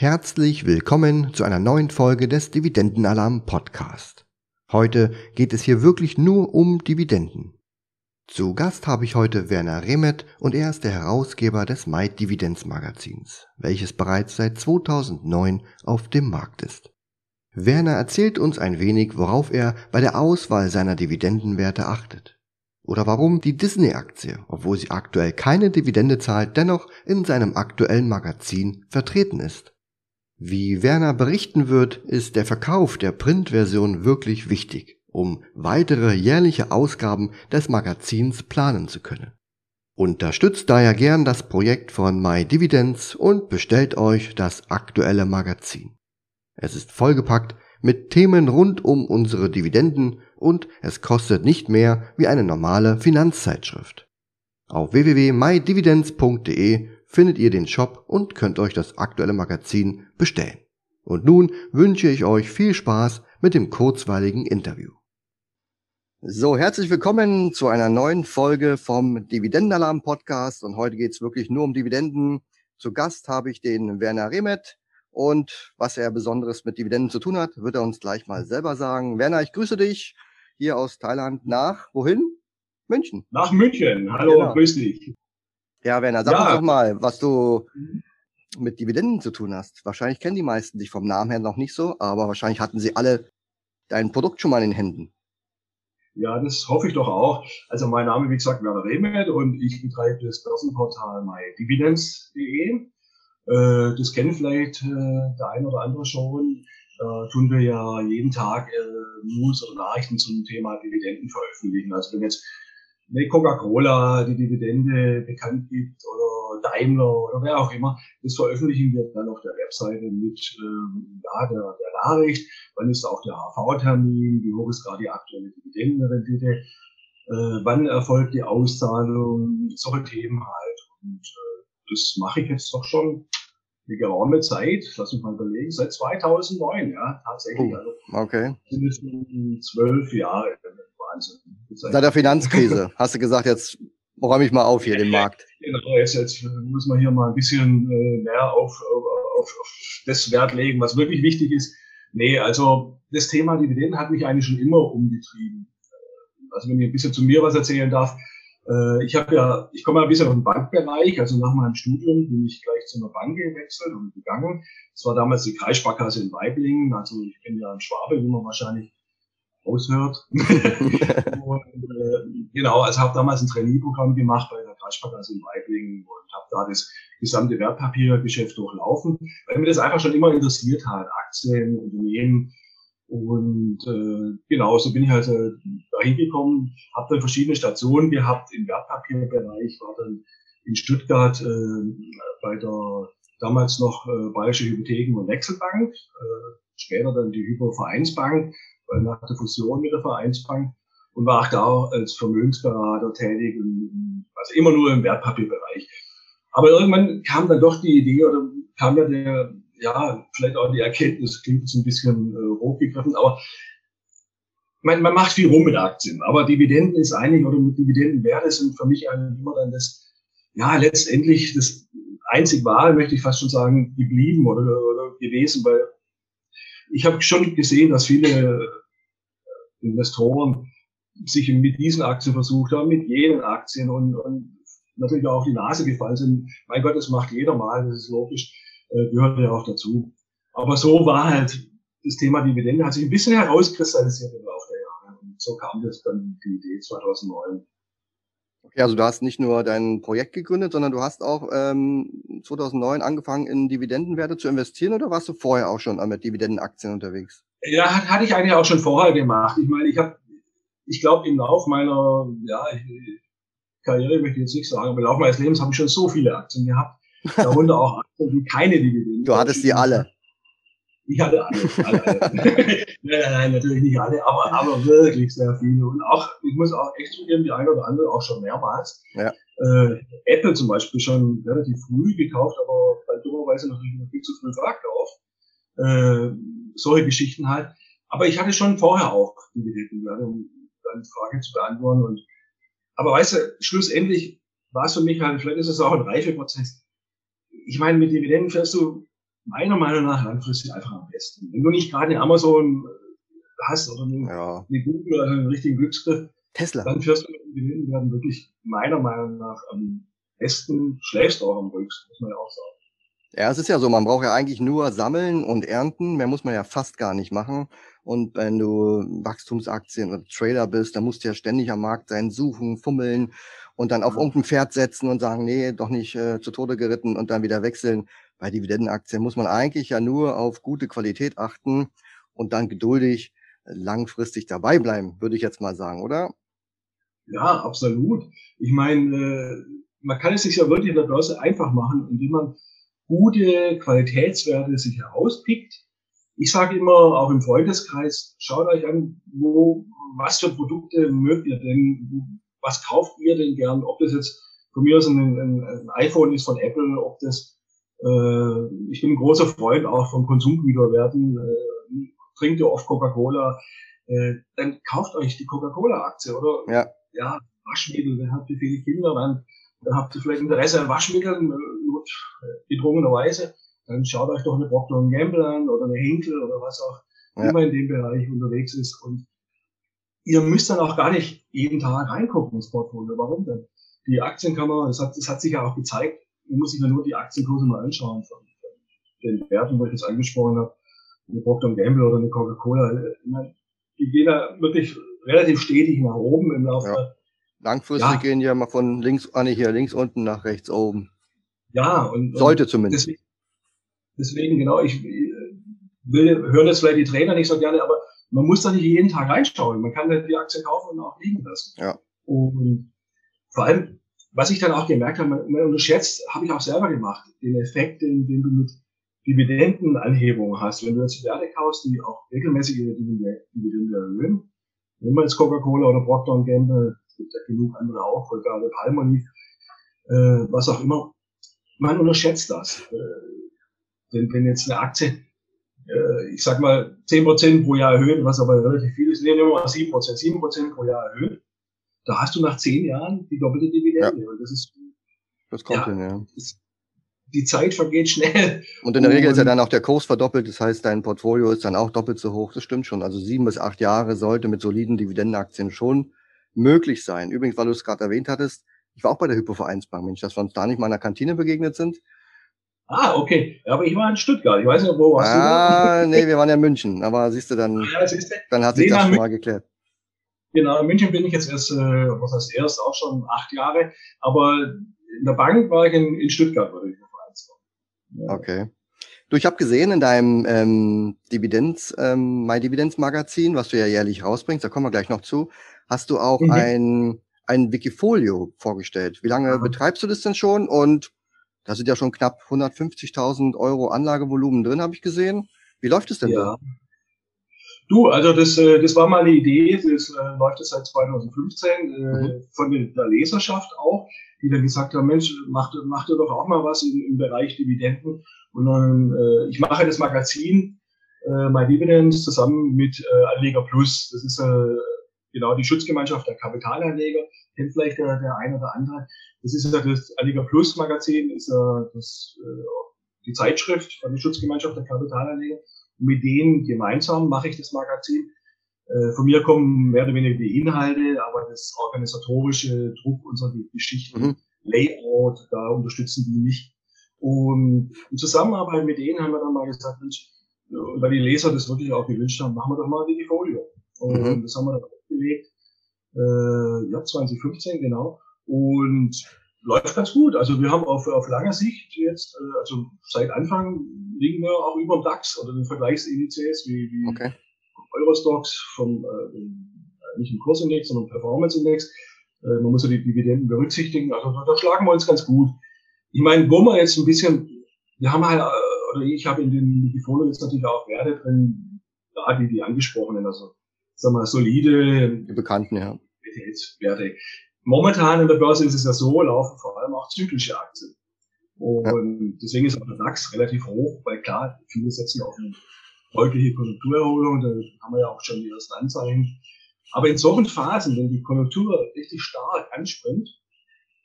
Herzlich willkommen zu einer neuen Folge des Dividendenalarm Podcast. Heute geht es hier wirklich nur um Dividenden. Zu Gast habe ich heute Werner Remet und er ist der Herausgeber des Mai Dividends Magazins, welches bereits seit 2009 auf dem Markt ist. Werner erzählt uns ein wenig, worauf er bei der Auswahl seiner Dividendenwerte achtet. Oder warum die Disney-Aktie, obwohl sie aktuell keine Dividende zahlt, dennoch in seinem aktuellen Magazin vertreten ist. Wie Werner berichten wird, ist der Verkauf der Printversion wirklich wichtig, um weitere jährliche Ausgaben des Magazins planen zu können. Unterstützt daher gern das Projekt von MyDividends und bestellt euch das aktuelle Magazin. Es ist vollgepackt mit Themen rund um unsere Dividenden und es kostet nicht mehr wie eine normale Finanzzeitschrift. Auf www.mydividends.de findet ihr den Shop und könnt euch das aktuelle Magazin bestellen. Und nun wünsche ich euch viel Spaß mit dem kurzweiligen Interview. So, herzlich willkommen zu einer neuen Folge vom Dividendenalarm Podcast und heute geht es wirklich nur um Dividenden. Zu Gast habe ich den Werner Remet und was er Besonderes mit Dividenden zu tun hat, wird er uns gleich mal selber sagen. Werner, ich grüße dich hier aus Thailand nach wohin? München. Nach München. Hallo, genau. grüß dich. Ja, Werner, sag ja. uns doch mal, was du mhm. mit Dividenden zu tun hast. Wahrscheinlich kennen die meisten dich vom Namen her noch nicht so, aber wahrscheinlich hatten sie alle dein Produkt schon mal in den Händen. Ja, das hoffe ich doch auch. Also mein Name, wie gesagt, Werner Rehmet und ich betreibe das Börsenportal mydividends.de. Äh, das kennen vielleicht äh, der ein oder andere schon. Da tun wir ja jeden Tag äh, News oder Nachrichten zum Thema Dividenden veröffentlichen. Also wenn jetzt eine Coca-Cola die Dividende bekannt gibt oder Daimler oder wer auch immer, das veröffentlichen wir dann auf der Webseite mit ähm, ja, der, der Nachricht, wann ist auch der HV-Termin, wie hoch ist gerade die aktuelle Dividendenrendite, äh, wann erfolgt die Auszahlung, solche Themen halt. Und äh, das mache ich jetzt doch schon eine geraume Zeit, lass mich mal überlegen, seit 2009, ja, tatsächlich. Oh, also okay. Mindestens zwölf Jahre. Wahnsinn. Seit der Finanzkrise hast du gesagt, jetzt räume ich mal auf hier den Markt. Genau, jetzt, jetzt muss man hier mal ein bisschen äh, mehr auf, auf, auf, das Wert legen, was wirklich wichtig ist. Nee, also das Thema Dividenden hat mich eigentlich schon immer umgetrieben. Äh, also wenn ich ein bisschen zu mir was erzählen darf, äh, ich habe ja, ich komme ja ein bisschen aus dem Bankbereich, also nach meinem Studium bin ich gleich zu einer Bank gewechselt und gegangen. Das war damals die Kreissparkasse in Weiblingen, also ich bin ja ein Schwabe, wie man wahrscheinlich aushört. und, äh, genau, also habe damals ein Trainee-Programm gemacht bei der Kreissparkasse in Weiblingen und habe da das gesamte Wertpapiergeschäft durchlaufen, weil mir das einfach schon immer interessiert hat, Aktien, Unternehmen. Und äh, genau, so bin ich halt äh, dahin gekommen, habe dann verschiedene Stationen gehabt im Wertpapierbereich, war dann in Stuttgart äh, bei der damals noch äh, Bayerische Hypotheken- und Wechselbank, äh, später dann die Hypovereinsbank nach der Fusion mit der Vereinsbank und war auch da als Vermögensberater tätig, also immer nur im Wertpapierbereich. Aber irgendwann kam dann doch die Idee oder kam ja der, ja, vielleicht auch die Erkenntnis, klingt jetzt ein bisschen äh, hochgegriffen, aber man, man macht viel rum mit Aktien, aber Dividenden ist eigentlich, oder mit Dividendenwerte sind für mich eigentlich immer dann das, ja, letztendlich das einzig wahre, möchte ich fast schon sagen, geblieben oder, oder gewesen, weil ich habe schon gesehen, dass viele Investoren sich mit diesen Aktien versucht haben, mit jenen Aktien und, und natürlich auch auf die Nase gefallen sind. Mein Gott, das macht jeder mal, das ist logisch, äh, gehört ja auch dazu. Aber so war halt das Thema Dividende, hat sich ein bisschen herauskristallisiert im Laufe der Jahre. Und so kam das dann die Idee 2009. Okay, also du hast nicht nur dein Projekt gegründet, sondern du hast auch ähm, 2009 angefangen, in Dividendenwerte zu investieren oder warst du vorher auch schon mit Dividendenaktien unterwegs? Ja, hatte ich eigentlich auch schon vorher gemacht. Ich meine, ich habe, ich glaube, im Lauf meiner ja, Karriere möchte ich jetzt nicht sagen, aber im Lauf meines Lebens habe ich schon so viele Aktien gehabt. Darunter auch Aktien, die keine Dividenden. Du hattest die alle. Ich hatte alle. alle, alle. nein, nein, nein, natürlich nicht alle, aber, aber wirklich sehr viele. Und auch, ich muss auch echt zugeben, die eine oder andere auch schon mehrmals. Ja. Äh, Apple zum Beispiel schon relativ früh gekauft, aber bei dummerweise natürlich noch viel zu früh verkauft. Äh, solche Geschichten halt. Aber ich hatte schon vorher auch Dividendenwerte, um deine Frage zu beantworten. Und, aber weißt du, schlussendlich war es für mich halt, vielleicht ist es auch ein Reifeprozess. Ich meine, mit Dividenden fährst du meiner Meinung nach langfristig einfach am besten. Wenn du nicht gerade eine Amazon hast oder eine, ja. eine Google oder einen richtigen Glücksgriff, Tesla. dann fährst du mit den Gewinnen werden wirklich meiner Meinung nach am besten, schläfst auch am ruhigsten, muss man ja auch sagen. Ja, es ist ja so, man braucht ja eigentlich nur sammeln und ernten, mehr muss man ja fast gar nicht machen. Und wenn du Wachstumsaktien oder Trader bist, dann musst du ja ständig am Markt sein, suchen, fummeln und dann auf irgendein Pferd setzen und sagen, nee, doch nicht äh, zu Tode geritten und dann wieder wechseln. Bei Dividendenaktien muss man eigentlich ja nur auf gute Qualität achten und dann geduldig langfristig dabei bleiben, würde ich jetzt mal sagen, oder? Ja, absolut. Ich meine, äh, man kann es sich ja wirklich in der Börse einfach machen, indem man gute Qualitätswerte sich herauspickt. Ich sage immer, auch im Freundeskreis, schaut euch an, wo, was für Produkte mögt ihr denn, was kauft ihr denn gern, ob das jetzt von mir aus ein, ein, ein iPhone ist von Apple, ob das, äh, ich bin ein großer Freund auch von Konsumgüterwerten, äh, trinkt ihr oft Coca-Cola, äh, dann kauft euch die Coca-Cola-Aktie oder ja. ja, Waschmittel, dann habt ihr viele Kinder, dann, dann habt ihr vielleicht Interesse an Waschmitteln, gedrungenerweise, dann schaut euch doch eine Procter Gamble an oder eine Henkel oder was auch ja. immer in dem Bereich unterwegs ist. Und ihr müsst dann auch gar nicht jeden Tag reingucken ins Portfolio. Warum denn? Die Aktienkammer, das hat, das hat sich ja auch gezeigt, man muss sich ja nur die Aktienkurse mal anschauen von, den Werten, wo ich jetzt angesprochen habe, eine Procter Gamble oder eine Coca-Cola. Die gehen da wirklich relativ stetig nach oben im Laufe. Ja. Langfristig ja. gehen ja mal von links, ah, nicht hier links unten nach rechts oben. Ja, und. Sollte zumindest. Deswegen, deswegen, genau, ich will, hören jetzt vielleicht die Trainer nicht so gerne, aber man muss da nicht jeden Tag reinschauen. Man kann die Aktie kaufen und auch liegen lassen. Ja. Und vor allem, was ich dann auch gemerkt habe, man, man unterschätzt, habe ich auch selber gemacht, den Effekt, den, den du mit Dividendenanhebung hast. Wenn du jetzt Werte kaufst, die auch regelmäßig ihre Dividende erhöhen, nehmen wir jetzt Coca-Cola oder Procter Gamble, gibt ja genug andere auch, gerade Palmolive, äh, was auch immer, man unterschätzt das. Äh, denn wenn jetzt eine Aktie, äh, ich sag mal, zehn Prozent pro Jahr erhöht, was aber relativ viel ist, nehmen wir mal sieben Prozent, sieben Prozent pro Jahr erhöht, da hast du nach zehn Jahren die doppelte Dividende. Ja. Und das ist, das kommt ja, hin, ja. Das, die Zeit vergeht schnell. Und in der Regel ist ja dann auch der Kurs verdoppelt, das heißt, dein Portfolio ist dann auch doppelt so hoch. Das stimmt schon. Also sieben bis acht Jahre sollte mit soliden Dividendenaktien schon möglich sein. Übrigens, weil du es gerade erwähnt hattest, ich war auch bei der Hypovereinsbank, Mensch, dass wir uns da nicht mal in der Kantine begegnet sind. Ah, okay. Aber ich war in Stuttgart. Ich weiß nicht, wo warst ah, du? Ah, nee, wir waren ja in München. Aber siehst du, dann, ja, siehst du? dann hat sich das schon mal geklärt. Genau, in München bin ich jetzt erst, äh, was heißt erst, auch schon acht Jahre. Aber in der Bank war ich in, in Stuttgart bei der Hypovereinsbank. Ja. Okay. Du, ich habe gesehen in deinem ähm, Dividends, ähm, My Dividends Magazin, was du ja jährlich rausbringst, da kommen wir gleich noch zu, hast du auch mhm. ein ein Wikifolio vorgestellt. Wie lange mhm. betreibst du das denn schon? Und da sind ja schon knapp 150.000 Euro Anlagevolumen drin, habe ich gesehen. Wie läuft es denn ja. da? Du, also das, äh, das war mal eine Idee, das äh, läuft jetzt seit 2015 äh, mhm. von der Leserschaft auch, die dann gesagt haben, Mensch, mach, mach dir doch auch mal was im, im Bereich Dividenden. Und dann, äh, ich mache das Magazin äh, My Dividends zusammen mit äh, Anleger Plus. Das ist äh, genau die Schutzgemeinschaft der Kapitalanleger, kennt vielleicht der, der eine oder andere. Das ist ja das Anleger Plus Magazin, ist ja das, äh, die Zeitschrift von der Schutzgemeinschaft der Kapitalanleger. Und mit denen gemeinsam mache ich das Magazin. Äh, von mir kommen mehr oder weniger die Inhalte, aber das organisatorische Druck unserer Geschichten, mhm. Layout, da unterstützen die mich. Und in Zusammenarbeit mit denen haben wir dann mal gesagt, Mensch, weil die Leser das wirklich auch gewünscht haben, machen wir doch mal die Folio. Und mhm. das haben wir dann aufgelegt. Äh, ja, 2015, genau. Und läuft ganz gut. Also wir haben auf, auf lange Sicht jetzt, äh, also seit Anfang liegen wir auch über dem DAX oder den Vergleichsindizes wie, wie okay. Eurostox vom äh, nicht im Kursindex, sondern Performance-Index. Äh, man muss ja die Dividenden berücksichtigen. Also da, da schlagen wir uns ganz gut. Ich meine, wo wir jetzt ein bisschen, wir haben halt, äh, oder ich habe in den Wikifolio jetzt natürlich auch Werte drin, da die, die angesprochenen, also sagen wir, solide die Bekannten, ja. Werte. Momentan in der Börse ist es ja so, laufen vor allem auch zyklische Aktien. Und ja. deswegen ist auch der DAX relativ hoch, weil klar, viele setzen auf eine deutliche Konjunkturerholung, da haben wir ja auch schon die ersten Anzeichen. Aber in solchen Phasen, wenn die Konjunktur richtig stark anspringt,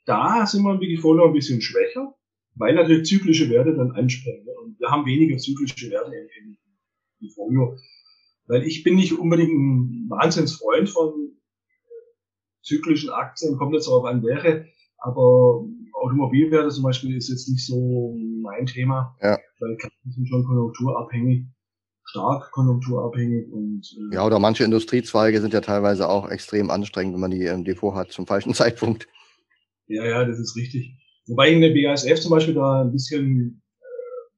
da sind wir im Wikifolio ein bisschen schwächer, weil natürlich zyklische Werte dann anspringen. Und wir haben weniger zyklische Werte wie früher. Weil ich bin nicht unbedingt ein Wahnsinnsfreund von zyklischen Aktien, kommt jetzt darauf an, wäre, aber Automobilwerte zum Beispiel ist jetzt nicht so mein Thema, ja. weil die sind schon konjunkturabhängig, stark konjunkturabhängig und äh, ja oder manche Industriezweige sind ja teilweise auch extrem anstrengend, wenn man die im Depot hat zum falschen Zeitpunkt. Ja, ja, das ist richtig. Wobei ich in der BASF zum Beispiel da ein bisschen äh,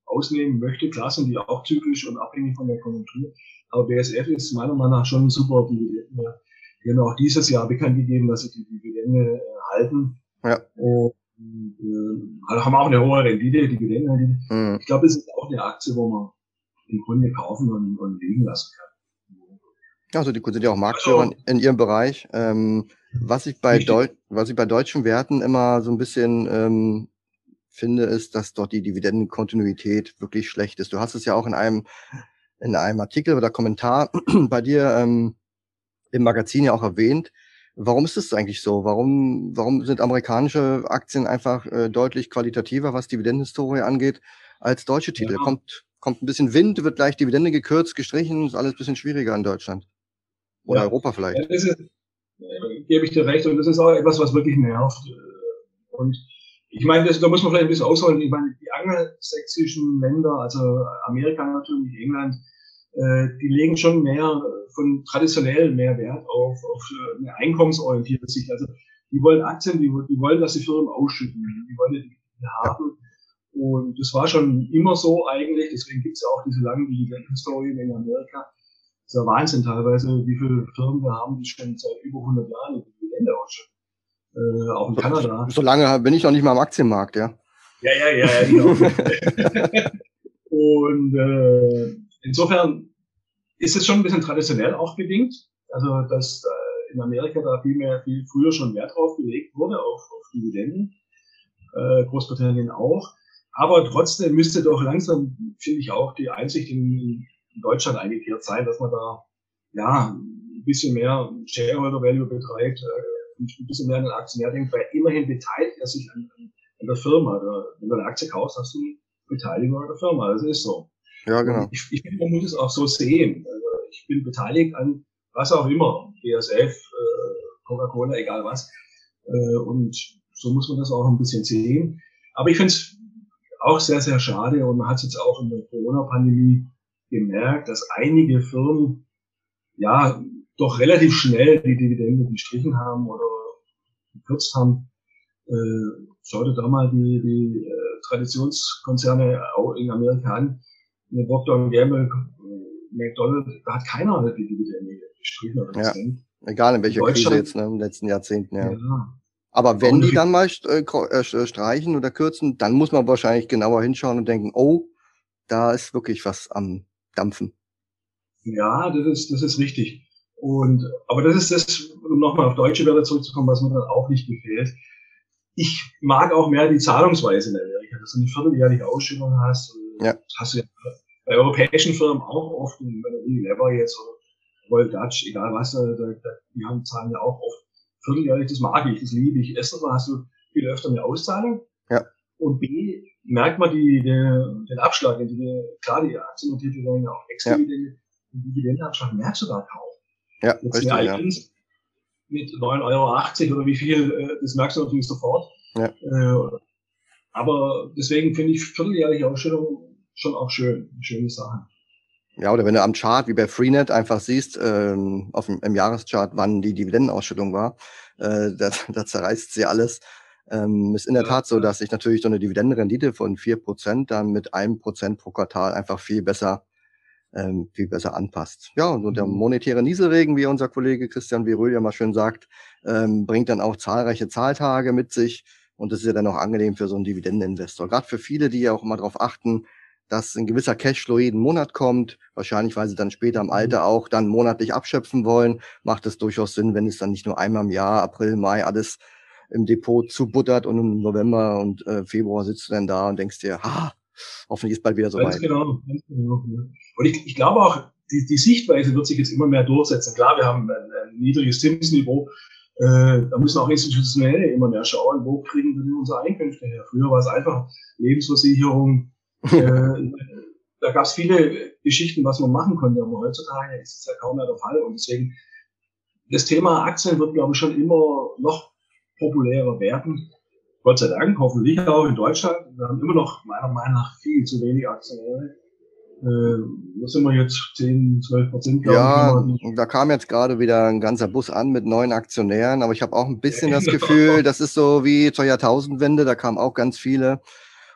ausnehmen möchte. Klar sind die auch zyklisch und abhängig von der Konjunktur. Aber BASF ist meiner Meinung nach schon super Dividenden. Die haben auch dieses Jahr bekannt gegeben, dass sie die Dividende äh, halten. Ja. Und äh, haben auch eine hohe Rendite, Dividendenrendite. Mhm. Ich glaube, es ist auch eine Aktie, wo man im Grunde kaufen und, und liegen lassen kann. Also die sind ja auch Marktführer also, in ihrem Bereich. Ähm, was ich bei Deu was ich bei deutschen Werten immer so ein bisschen ähm, finde, ist, dass dort die Dividendenkontinuität wirklich schlecht ist. Du hast es ja auch in einem in einem Artikel oder Kommentar bei dir ähm, im Magazin ja auch erwähnt. Warum ist es eigentlich so? Warum, warum sind amerikanische Aktien einfach äh, deutlich qualitativer, was Dividendenhistorie angeht, als deutsche Titel? Ja. Kommt, kommt ein bisschen Wind, wird gleich Dividende gekürzt, gestrichen, ist alles ein bisschen schwieriger in Deutschland. Oder ja. Europa vielleicht. Ja, das ist, äh, gebe ich dir recht. Und das ist auch etwas, was wirklich nervt. Und ich meine, das, da muss man vielleicht ein bisschen ausholen. Ich meine, die angelsächsischen Länder, also Amerika natürlich, England, äh, die legen schon mehr von traditionell mehr Wert auf, auf eine einkommensorientierte Sicht. Also die wollen Aktien, die, die wollen, dass die Firmen ausschütten, die wollen die haben. Und das war schon immer so eigentlich, deswegen gibt es ja auch diese langen Dividendenhistorien in Amerika. Das ist ja Wahnsinn teilweise, wie viele Firmen wir haben, die schon seit über 100 Jahren eine Dividende ausschütten. Äh, auch in Kanada. So lange bin ich noch nicht mal am Aktienmarkt, ja. Ja, ja, ja, ja genau. Und äh, insofern ist es schon ein bisschen traditionell auch bedingt. Also, dass äh, in Amerika da viel mehr, viel früher schon Wert drauf gelegt wurde, auf, auf Dividenden. Äh, Großbritannien auch. Aber trotzdem müsste doch langsam, finde ich auch, die Einsicht in, in Deutschland eingekehrt sein, dass man da ja ein bisschen mehr Shareholder Value betreibt äh, ein bisschen mehr an den Aktionär denkt, weil immerhin beteiligt er sich an, an der Firma. Wenn du eine Aktie kaufst, hast du eine Beteiligung an der Firma. Das ist so. Ja, genau. Ich, ich finde, man muss es auch so sehen. Also ich bin beteiligt an was auch immer, BSF, äh, Coca-Cola, egal was. Äh, und so muss man das auch ein bisschen sehen. Aber ich finde es auch sehr, sehr schade und man hat es jetzt auch in der Corona-Pandemie gemerkt, dass einige Firmen ja doch relativ schnell die Dividende gestrichen haben oder gekürzt haben. Äh, schaut da mal die, die äh, Traditionskonzerne auch in Amerika an eine Procter Gamble, McDonald's, da hat keiner die Dividende gestrichen oder ja. Egal in welcher Krise jetzt, ne, in den letzten Jahrzehnten, ja. ja. Aber wenn die dann mal äh, äh, streichen oder kürzen, dann muss man wahrscheinlich genauer hinschauen und denken, oh, da ist wirklich was am Dampfen. Ja, das ist, das ist richtig. Und, aber das ist das, um nochmal auf deutsche Werte zurückzukommen, was mir dann auch nicht gefällt. Ich mag auch mehr die Zahlungsweise in Amerika, dass du eine vierteljährliche Ausschüttung hast, ja. Hast du ja bei europäischen Firmen auch oft, wenn du Unilever jetzt oder Royal Dutch, egal was, da, da, die haben zahlen ja auch oft vierteljährlich, das mag ich, das liebe ich. Erstens mal hast du viel öfter eine Auszahlung. Ja. Und B, merkt man die, den, den Abschlag, den die, klar, die aktiennotierte werden ja auch extra, ja. den Dividendenabschlag merkst du da kaum. Ja, richtig, ja. Mit 9,80 Euro oder wie viel, äh, das merkst du natürlich sofort. Ja. Äh, aber deswegen finde ich vierteljährliche Ausstellungen schon auch schön, schöne Sachen. Ja, oder wenn du am Chart wie bei Freenet einfach siehst, ähm, auf dem, im Jahreschart, wann die Dividendenausschüttung war, äh, da, da zerreißt sie alles. Ähm, ist in der ja, Tat so, dass sich natürlich so eine Dividendenrendite von vier Prozent dann mit einem Prozent pro Quartal einfach viel besser, ähm, viel besser anpasst. Ja, und so der mhm. monetäre Nieselregen, wie unser Kollege Christian Viröl ja mal schön sagt, ähm, bringt dann auch zahlreiche Zahltage mit sich. Und das ist ja dann auch angenehm für so einen Dividendeninvestor. Gerade für viele, die ja auch immer darauf achten, dass ein gewisser Cashflow jeden Monat kommt, wahrscheinlich weil sie dann später im Alter mhm. auch dann monatlich abschöpfen wollen, macht es durchaus Sinn, wenn es dann nicht nur einmal im Jahr, April, Mai, alles im Depot zubuttert und im November und äh, Februar sitzt du dann da und denkst dir, ha, hoffentlich ist bald wieder so weit. Genau, ganz genau. Und ich, ich glaube auch, die, die Sichtweise wird sich jetzt immer mehr durchsetzen. Klar, wir haben ein, ein niedriges Zinsniveau, äh, da müssen auch Institutionelle immer mehr schauen, wo kriegen wir denn unsere Einkünfte her. Früher war es einfach Lebensversicherung, äh, da gab es viele Geschichten, was man machen konnte, aber heutzutage ist es ja kaum mehr der Fall. Und deswegen, das Thema Aktien wird, glaube ich, schon immer noch populärer werden. Gott sei Dank, hoffentlich auch in Deutschland. Wir haben immer noch meiner Meinung nach viel zu wenig Aktionäre. Äh, wo sind wir jetzt? 10, 12 Prozent, glaube ja, ich. Ja, da kam jetzt gerade wieder ein ganzer Bus an mit neuen Aktionären, aber ich habe auch ein bisschen das Gefühl, das ist so wie zur Jahrtausendwende, da kamen auch ganz viele.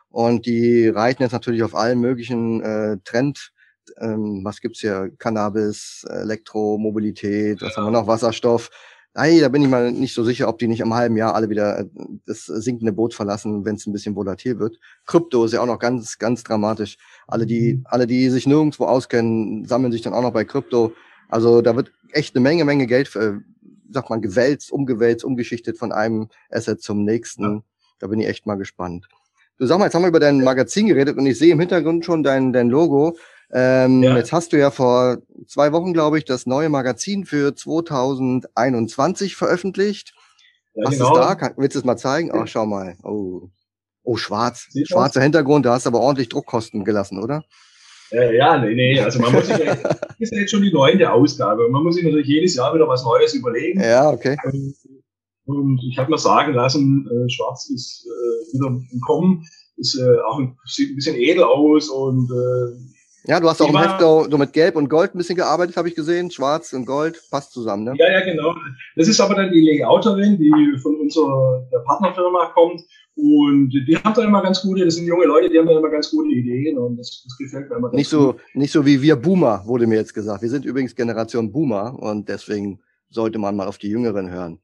Und die reiten jetzt natürlich auf allen möglichen äh, Trend. Ähm, was gibt's hier? Cannabis, Elektromobilität, was ja. haben wir noch? Wasserstoff. Ei, da bin ich mal nicht so sicher, ob die nicht im halben Jahr alle wieder äh, das sinkende Boot verlassen, wenn es ein bisschen volatil wird. Krypto ist ja auch noch ganz, ganz dramatisch. Alle, die, mhm. alle, die sich nirgendwo auskennen, sammeln sich dann auch noch bei Krypto. Also da wird echt eine Menge, Menge Geld, äh, sagt man, gewälzt, umgewälzt, umgeschichtet von einem Asset zum nächsten. Ja. Da bin ich echt mal gespannt. Du sag mal, jetzt haben wir über dein Magazin geredet und ich sehe im Hintergrund schon dein, dein Logo. Ähm, ja. Jetzt hast du ja vor zwei Wochen, glaube ich, das neue Magazin für 2021 veröffentlicht. Ja, Was genau. ist da? Kann, willst du es mal zeigen? Ach, schau mal. Oh, oh schwarz. Sieht Schwarzer was? Hintergrund, da hast du aber ordentlich Druckkosten gelassen, oder? Äh, ja, nee, nee. Also man muss sich das ist ja jetzt schon die neunte Ausgabe. Man muss sich natürlich jedes Jahr wieder was Neues überlegen. Ja, okay. Und, und ich habe mir sagen lassen, äh, Schwarz ist äh, wieder im Kommen, ist äh, auch ein, sieht ein bisschen edel aus und äh, ja, du hast auch im Heft so mit Gelb und Gold ein bisschen gearbeitet, habe ich gesehen. Schwarz und Gold passt zusammen, ne? Ja, ja, genau. Das ist aber dann die Layouterin, die von unserer Partnerfirma kommt. Und die haben da immer ganz gute, das sind junge Leute, die haben da immer ganz gute Ideen und das, das gefällt mir immer. Nicht so, nicht so wie wir Boomer, wurde mir jetzt gesagt. Wir sind übrigens Generation Boomer und deswegen sollte man mal auf die Jüngeren hören.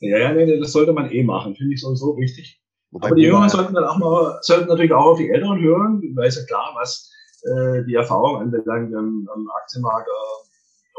Ja, ja, nee, das sollte man eh machen, finde ich sowieso wichtig. Wobei Aber die Jüngeren sollten dann auch mal, sollten natürlich auch auf die Älteren hören, weil es ja klar, was äh, die Erfahrung anbelangt am, am Aktienmarkt. Äh,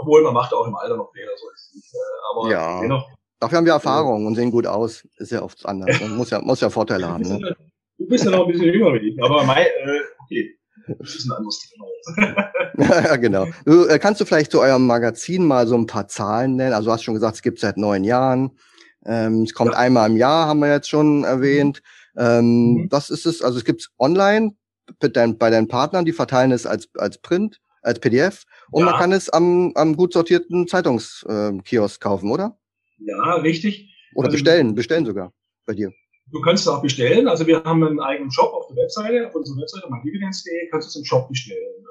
obwohl man macht auch im Alter noch Fehler, so ist es nicht. Äh, aber ja. dennoch. Dafür haben wir Erfahrung und sehen gut aus. Ist ja oft anders. Man muss ja, muss ja Vorteile haben. Ne? Du bist ja noch ein bisschen jünger wie ich, aber mein, äh, okay. Das ist ein anderes Thema. ja, genau. Du, äh, kannst du vielleicht zu eurem Magazin mal so ein paar Zahlen nennen? Also du hast schon gesagt, es gibt seit neun Jahren. Ähm, es kommt ja. einmal im Jahr, haben wir jetzt schon erwähnt. Ähm, mhm. Was ist es? Also es gibt online bei, dein, bei deinen Partnern, die verteilen es als, als Print, als PDF und ja. man kann es am, am gut sortierten Zeitungskiosk äh, kaufen, oder? Ja, richtig. Oder also, bestellen, bestellen sogar bei dir. Du kannst es auch bestellen. Also wir haben einen eigenen Shop auf der Webseite, auf unserer Webseite, mydividends.de, kannst du es im Shop bestellen.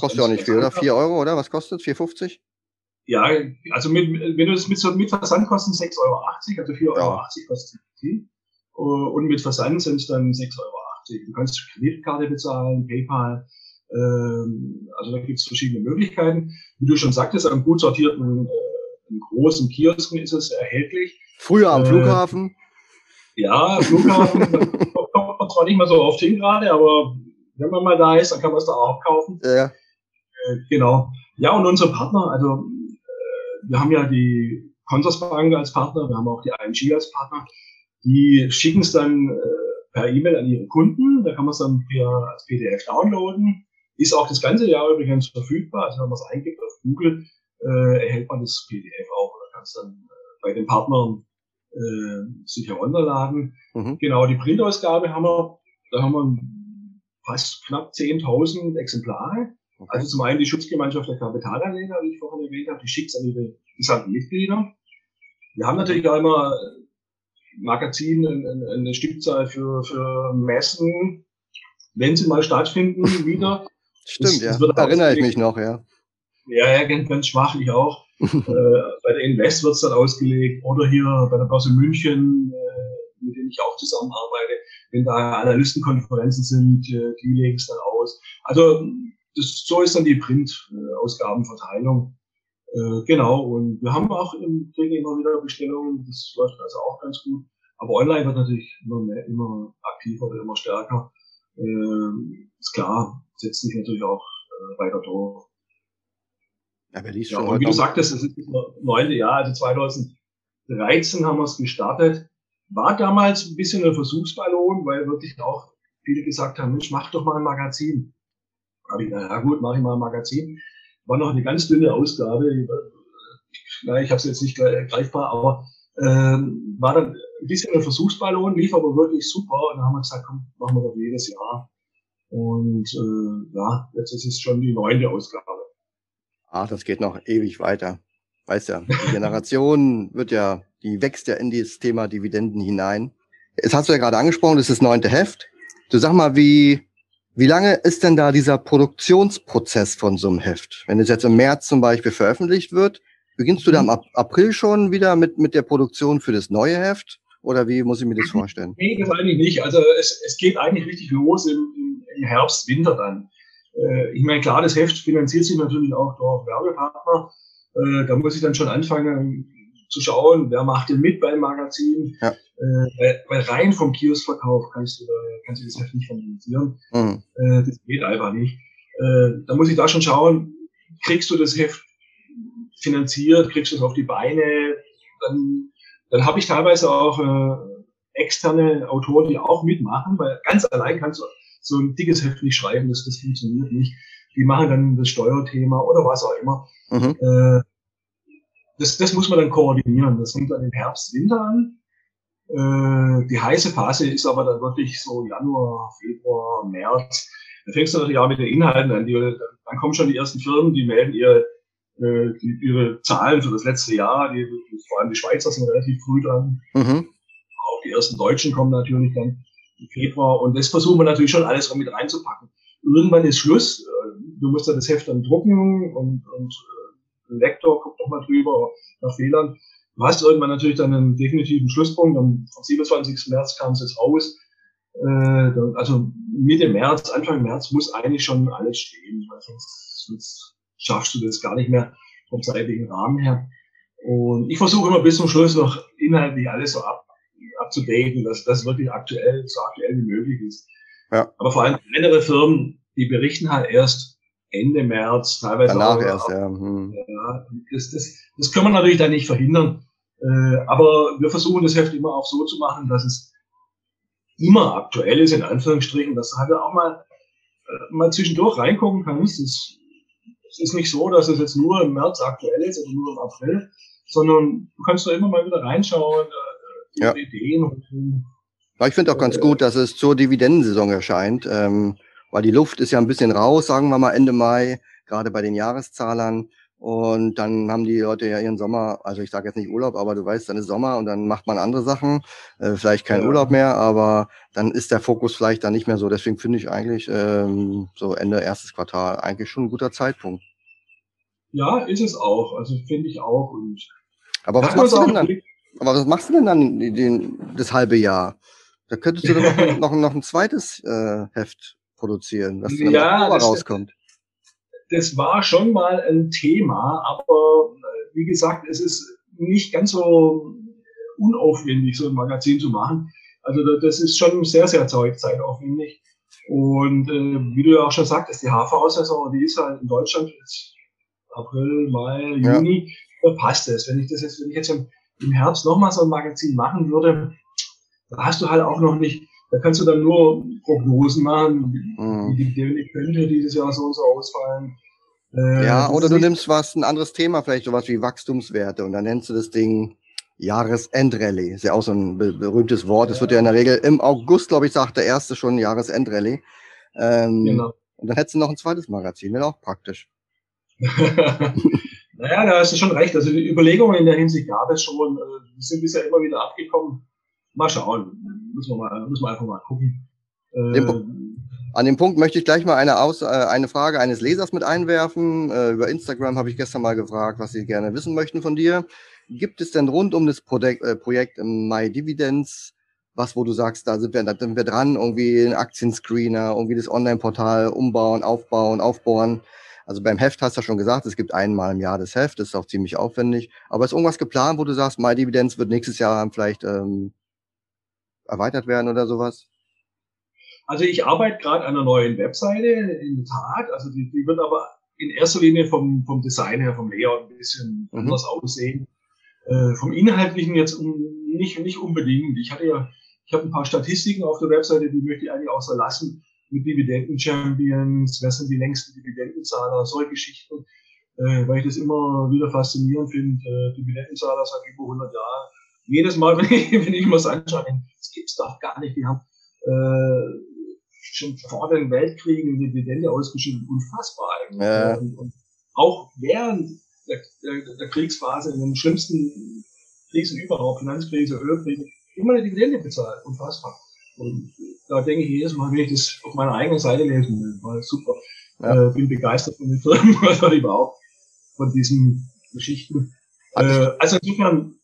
Kostet ja auch nicht viel, oder? 4 Euro, oder? Was kostet 4,50? Ja, also mit, wenn du das mit, mit Versand kosten 6,80 Euro, also 4,80 Euro ja. kostet es. Und mit Versand sind es dann 6,80 Euro. Du kannst Kreditkarte bezahlen, PayPal. Ähm, also da gibt es verschiedene Möglichkeiten. Wie du schon sagtest, an gut sortierten, äh, großen Kiosken ist es erhältlich. Früher am äh, Flughafen. Ja, Flughafen kommt man zwar nicht mehr so oft hin gerade, aber wenn man mal da ist, dann kann man es da auch kaufen. Ja. Äh, genau. Ja, und unsere Partner, also äh, wir haben ja die Consorsbank als Partner, wir haben auch die ING als Partner, die schicken es dann äh, per E-Mail an ihre Kunden. Da kann man es dann per, als PDF downloaden. Ist auch das ganze Jahr übrigens verfügbar. Also wenn man es eingibt auf Google, äh, erhält man das PDF auch. Da kann es dann äh, bei den Partnern äh, sich herunterladen. Mhm. Genau, die Printausgabe haben wir, da haben wir fast knapp 10.000 Exemplare. Okay. Also zum einen die Schutzgemeinschaft der Kapitalanleger, wie ich vorhin erwähnt habe, die schickt es an ihre gesamten Mitglieder. Wir haben natürlich auch immer Magazin eine, Stückzahl für, für Messen, wenn sie mal stattfinden, wieder. Stimmt, das, ja. Das Erinnere ich mich noch, ja. Ja, ja, ganz, ganz schwach, ich auch. äh, bei der Invest wird es dann ausgelegt oder hier bei der Börse München, äh, mit denen ich auch zusammenarbeite, wenn da Analystenkonferenzen sind, äh, die legen es dann aus. Also das, so ist dann die Print-Ausgabenverteilung. Äh, genau, und wir haben auch im Training immer wieder Bestellungen, das läuft also auch ganz gut. Aber online wird natürlich immer mehr, immer aktiver, wird immer stärker. Äh, ist klar, setzt sich natürlich auch äh, weiter durch. Ja, liest ja, und wie du sagtest, es ist das neunte Jahr, also 2013 haben wir es gestartet. War damals ein bisschen ein Versuchsballon, weil wirklich auch viele gesagt haben, Mensch, mach doch mal ein Magazin. Da habe ich, na ja gut, mache ich mal ein Magazin war noch eine ganz dünne Ausgabe. Ja, ich habe es jetzt nicht greifbar, aber ähm, war dann ein bisschen ein Versuchsballon, lief aber wirklich super. Und dann haben wir gesagt, komm, machen wir doch jedes Jahr. Und äh, ja, jetzt ist es schon die neunte Ausgabe. Ach, das geht noch ewig weiter. Weißt ja, die Generation wird ja, die wächst ja in dieses Thema Dividenden hinein. Jetzt hast du ja gerade angesprochen, das ist das neunte Heft. Du sag mal, wie, wie lange ist denn da dieser Produktionsprozess von so einem Heft? Wenn es jetzt im März zum Beispiel veröffentlicht wird, beginnst du da im April schon wieder mit, mit der Produktion für das neue Heft? Oder wie muss ich mir das vorstellen? Nee, das eigentlich nicht. Also es, es geht eigentlich richtig los im, im Herbst, Winter dann. Äh, ich meine, klar, das Heft finanziert sich natürlich auch durch Werbepartner. Äh, da muss ich dann schon anfangen zu schauen, wer macht denn mit beim Magazin. Ja. Äh, weil, rein vom Kioskverkauf kannst du, kannst du das Heft nicht finanzieren. Mhm. Äh, das geht einfach nicht. Äh, da muss ich da schon schauen, kriegst du das Heft finanziert, kriegst du es auf die Beine, dann, dann habe ich teilweise auch äh, externe Autoren, die auch mitmachen, weil ganz allein kannst du so ein dickes Heft nicht schreiben, das, das funktioniert nicht. Die machen dann das Steuerthema oder was auch immer. Mhm. Äh, das, das muss man dann koordinieren. Das fängt dann im Herbst, Winter an. Äh, die heiße Phase ist aber dann wirklich so Januar, Februar, März. Da fängst du natürlich auch mit den Inhalten an. Die, dann kommen schon die ersten Firmen, die melden ihre, äh, die, ihre Zahlen für das letzte Jahr. Die, vor allem die Schweizer sind relativ früh dran. Mhm. Auch die ersten Deutschen kommen natürlich dann im Februar. Und das versuchen wir natürlich schon alles mit reinzupacken. Irgendwann ist Schluss. Äh, du musst ja das Heft dann drucken und, und äh, Lektor guckt nochmal drüber nach Fehlern. Du hast irgendwann natürlich dann einen definitiven Schlusspunkt. Am 27. März kam es jetzt raus. Äh, also Mitte März, Anfang März muss eigentlich schon alles stehen, weil sonst, sonst schaffst du das gar nicht mehr vom zeitlichen Rahmen her. Und ich versuche immer bis zum Schluss noch inhaltlich alles so ab, abzudaten, dass das wirklich aktuell, so aktuell wie möglich ist. Ja. Aber vor allem kleinere Firmen, die berichten halt erst Ende März, teilweise Danach auch, erst, ja. Hm. ja das, das, das können wir natürlich dann nicht verhindern. Äh, aber wir versuchen das Heft immer auch so zu machen, dass es immer aktuell ist, in Anführungsstrichen, dass du halt auch mal, äh, mal zwischendurch reingucken kannst. Es, es ist nicht so, dass es jetzt nur im März aktuell ist oder nur im April, sondern du kannst da immer mal wieder reinschauen, äh, ja. Ideen und ich finde auch ganz gut, dass es zur Dividendensaison erscheint, ähm, weil die Luft ist ja ein bisschen raus, sagen wir mal Ende Mai, gerade bei den Jahreszahlern. Und dann haben die Leute ja ihren Sommer, also ich sage jetzt nicht Urlaub, aber du weißt, dann ist Sommer und dann macht man andere Sachen, äh, vielleicht kein ja. Urlaub mehr, aber dann ist der Fokus vielleicht dann nicht mehr so. Deswegen finde ich eigentlich ähm, so Ende erstes Quartal eigentlich schon ein guter Zeitpunkt. Ja, ist es auch. Also finde ich auch. Und aber was machst du denn dann? Aber was machst du denn dann den, das halbe Jahr? Da könntest du dann noch, noch, noch ein zweites äh, Heft produzieren, was dann ja, das, rauskommt. Das war schon mal ein Thema, aber äh, wie gesagt, es ist nicht ganz so unaufwendig, so ein Magazin zu machen. Also das ist schon sehr, sehr zeitaufwendig. Und äh, wie du ja auch schon sagtest, die HV-Saison, die ist halt in Deutschland jetzt April, Mai, Juni, ja. da passt es. Wenn ich das jetzt, wenn ich jetzt im, im Herbst nochmal so ein Magazin machen würde, da hast du halt auch noch nicht, da kannst du dann nur Prognosen machen, mhm. wie die Dividende könnte dieses Jahr so und so ausfallen. Äh, ja, oder du nimmst was, ein anderes Thema, vielleicht sowas wie Wachstumswerte und dann nennst du das Ding Jahresendrallye. Ist ja auch so ein berühmtes Wort. Das ja. wird ja in der Regel im August, glaube ich, sagt der erste schon Jahresendrallye. Ähm, genau. Und dann hättest du noch ein zweites Magazin, wäre auch praktisch. naja, da hast du schon recht. Also die Überlegungen in der Hinsicht gab es schon. Äh, wir sind bisher immer wieder abgekommen mal schauen. Müssen wir, mal, müssen wir einfach mal gucken. Dem, an dem Punkt möchte ich gleich mal eine, Aus, äh, eine Frage eines Lesers mit einwerfen. Äh, über Instagram habe ich gestern mal gefragt, was Sie gerne wissen möchten von dir. Gibt es denn rund um das Projekt, äh, Projekt My Dividends was, wo du sagst, da sind wir, da sind wir dran, irgendwie ein Aktienscreener, irgendwie das Online-Portal umbauen, aufbauen, aufbauen. Also beim Heft hast du ja schon gesagt, es gibt einmal im Jahr das Heft, das ist auch ziemlich aufwendig. Aber ist irgendwas geplant, wo du sagst, My Dividends wird nächstes Jahr vielleicht ähm, erweitert werden oder sowas? Also ich arbeite gerade an einer neuen Webseite, in der Tat. Also die, die wird aber in erster Linie vom, vom Design her, vom Layout ein bisschen mhm. anders aussehen. Äh, vom Inhaltlichen jetzt um, nicht, nicht unbedingt. Ich hatte ja, ich habe ein paar Statistiken auf der Webseite, die möchte ich eigentlich auch so lassen. Mit Dividenden-Champions, wer sind die längsten Dividendenzahler, solche Geschichten. Äh, weil ich das immer wieder faszinierend finde. Äh, Dividendenzahler seit über 100 Jahren jedes Mal, wenn ich, wenn ich mir das anschaue, das gibt's doch gar nicht. Die haben äh, schon vor den Weltkriegen Dividende ausgeschüttet, unfassbar eigentlich. Ja. Und, und auch während der, der, der, Kriegsphase, in den schlimmsten Krisen überhaupt, Finanzkrise, Ölkrise, immer eine Dividende bezahlt, unfassbar. Und da denke ich jedes Mal, wenn ich das auf meiner eigenen Seite lesen will, war super. Ja. Äh, bin begeistert von den Firmen, also überhaupt von diesen Geschichten. Äh, also insofern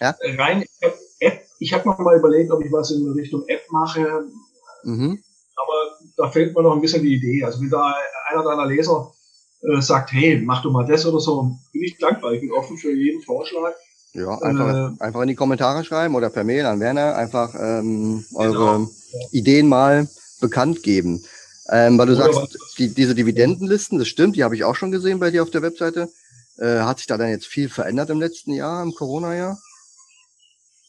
ja? rein App. Ich habe noch mal überlegt, ob ich was in Richtung App mache. Mhm. Aber da fehlt mir noch ein bisschen die Idee. Also wenn da einer deiner Leser äh, sagt, hey, mach doch mal das oder so, bin ich dankbar. Ich bin offen für jeden Vorschlag. Ja, einfach, äh, einfach in die Kommentare schreiben oder per Mail an Werner einfach ähm, eure genau. Ideen mal bekannt geben. Ähm, weil du oder sagst, die, diese Dividendenlisten, das stimmt, die habe ich auch schon gesehen bei dir auf der Webseite. Äh, hat sich da dann jetzt viel verändert im letzten Jahr, im Corona-Jahr?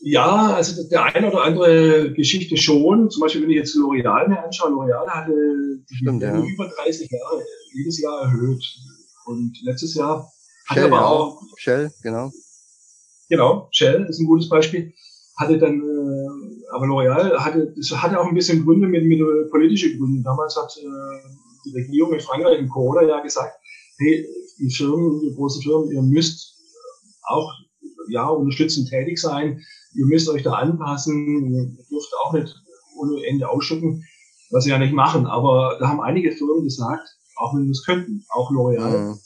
Ja, also der eine oder andere Geschichte schon. Zum Beispiel, wenn ich jetzt L'Oreal mir anschaue, L'Oreal hatte Stimmt, ja. über 30 Jahre jedes Jahr erhöht. Und letztes Jahr hatte Shell, aber ja. auch. Shell, genau. Genau, Shell ist ein gutes Beispiel. Hatte dann, äh, aber L'Oreal hatte, das hatte auch ein bisschen Gründe mit, mit äh, politische Gründen. Damals hat äh, die Regierung in Frankreich im Corona ja gesagt, hey, die Firmen, die großen Firmen, ihr müsst auch ja, unterstützend tätig sein ihr müsst euch da anpassen, ihr dürft auch nicht ohne Ende ausschütten, was sie ja nicht machen. Aber da haben einige Firmen gesagt, auch wenn wir es könnten, auch L'Oreal, mhm.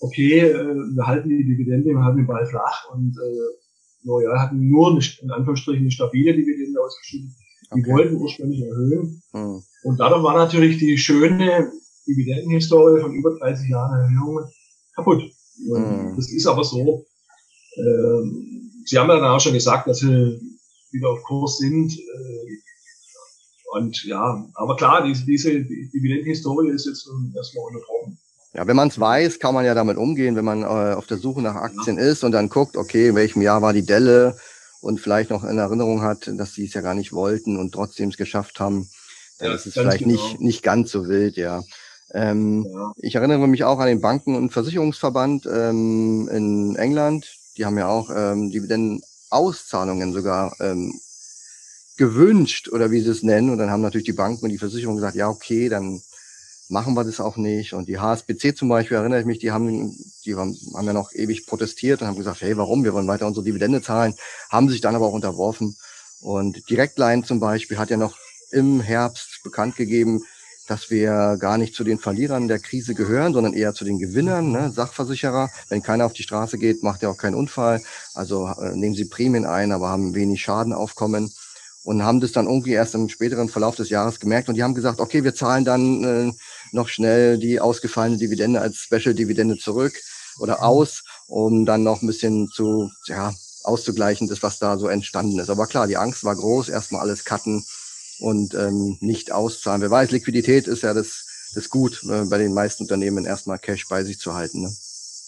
okay, äh, wir halten die Dividende, wir halten den Ball flach und äh, L'Oreal hat nur eine, in Anführungsstrichen eine stabile Dividende ausgeschüttet. Die okay. wollten ursprünglich erhöhen. Mhm. Und dadurch war natürlich die schöne Dividendenhistorie von über 30 Jahren Erhöhungen kaputt. Mhm. Das ist aber so. Ähm, Sie haben ja dann auch schon gesagt, dass Sie wieder auf Kurs sind. Äh, und ja, aber klar, diese, diese Dividendenhistorie ist jetzt erstmal unterbrochen. Ja, wenn man es weiß, kann man ja damit umgehen, wenn man äh, auf der Suche nach Aktien ja. ist und dann guckt, okay, in welchem Jahr war die Delle und vielleicht noch in Erinnerung hat, dass sie es ja gar nicht wollten und trotzdem es geschafft haben, dann ja, ist es vielleicht genau. nicht, nicht ganz so wild, ja. Ähm, ja. Ich erinnere mich auch an den Banken- und Versicherungsverband ähm, in England, die haben ja auch ähm, Dividendenauszahlungen sogar ähm, gewünscht oder wie sie es nennen. Und dann haben natürlich die Banken und die Versicherungen gesagt, ja, okay, dann machen wir das auch nicht. Und die HSBC zum Beispiel, erinnere ich mich, die haben, die haben, haben ja noch ewig protestiert und haben gesagt, hey, warum? Wir wollen weiter unsere Dividende zahlen, haben sich dann aber auch unterworfen. Und Direktline zum Beispiel hat ja noch im Herbst bekannt gegeben, dass wir gar nicht zu den Verlierern der Krise gehören, sondern eher zu den Gewinnern, ne? Sachversicherer. Wenn keiner auf die Straße geht, macht er auch keinen Unfall. Also äh, nehmen sie Prämien ein, aber haben wenig Schadenaufkommen und haben das dann irgendwie erst im späteren Verlauf des Jahres gemerkt und die haben gesagt, okay, wir zahlen dann äh, noch schnell die ausgefallene Dividende als Special-Dividende zurück oder aus, um dann noch ein bisschen zu, ja, auszugleichen, das, was da so entstanden ist. Aber klar, die Angst war groß, erstmal alles cutten und ähm, nicht auszahlen. Wer weiß, Liquidität ist ja das, das Gut äh, bei den meisten Unternehmen erstmal Cash bei sich zu halten. Ne?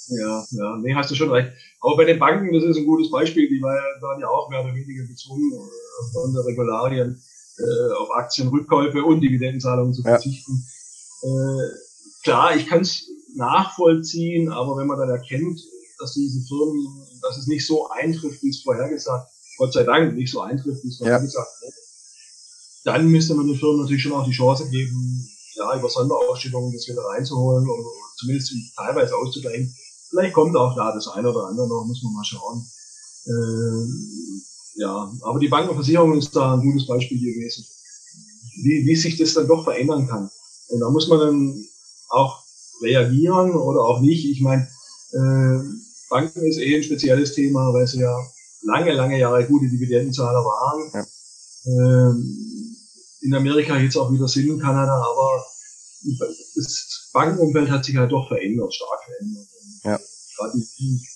Ja, ja, nee, hast du schon recht. Aber bei den Banken, das ist ein gutes Beispiel, die waren ja auch mehr oder weniger gezwungen, äh, von der Regularien äh, auf Aktienrückkäufe und Dividendenzahlungen zu verzichten. Ja. Äh, klar, ich kann es nachvollziehen, aber wenn man dann erkennt, dass diese Firmen, dass es nicht so eintrifft, wie es vorhergesagt, Gott sei Dank nicht so eintrifft, wie es vorhergesagt ja. wurde, dann müsste man den Firmen natürlich schon auch die Chance geben, ja, über Sonderausstellungen das wieder reinzuholen oder zumindest teilweise auszugleichen. Vielleicht kommt auch da das eine oder andere noch, muss man mal schauen. Ähm, ja, aber die Bankenversicherung ist da ein gutes Beispiel gewesen, wie, wie sich das dann doch verändern kann. Und da muss man dann auch reagieren oder auch nicht. Ich meine, äh, Banken ist eh ein spezielles Thema, weil sie ja lange, lange Jahre gute Dividendenzahler waren. Ja. Ähm, in Amerika jetzt auch wieder sind, in Kanada, aber das Bankenumfeld hat sich halt doch verändert, stark verändert. Ja. Gerade die,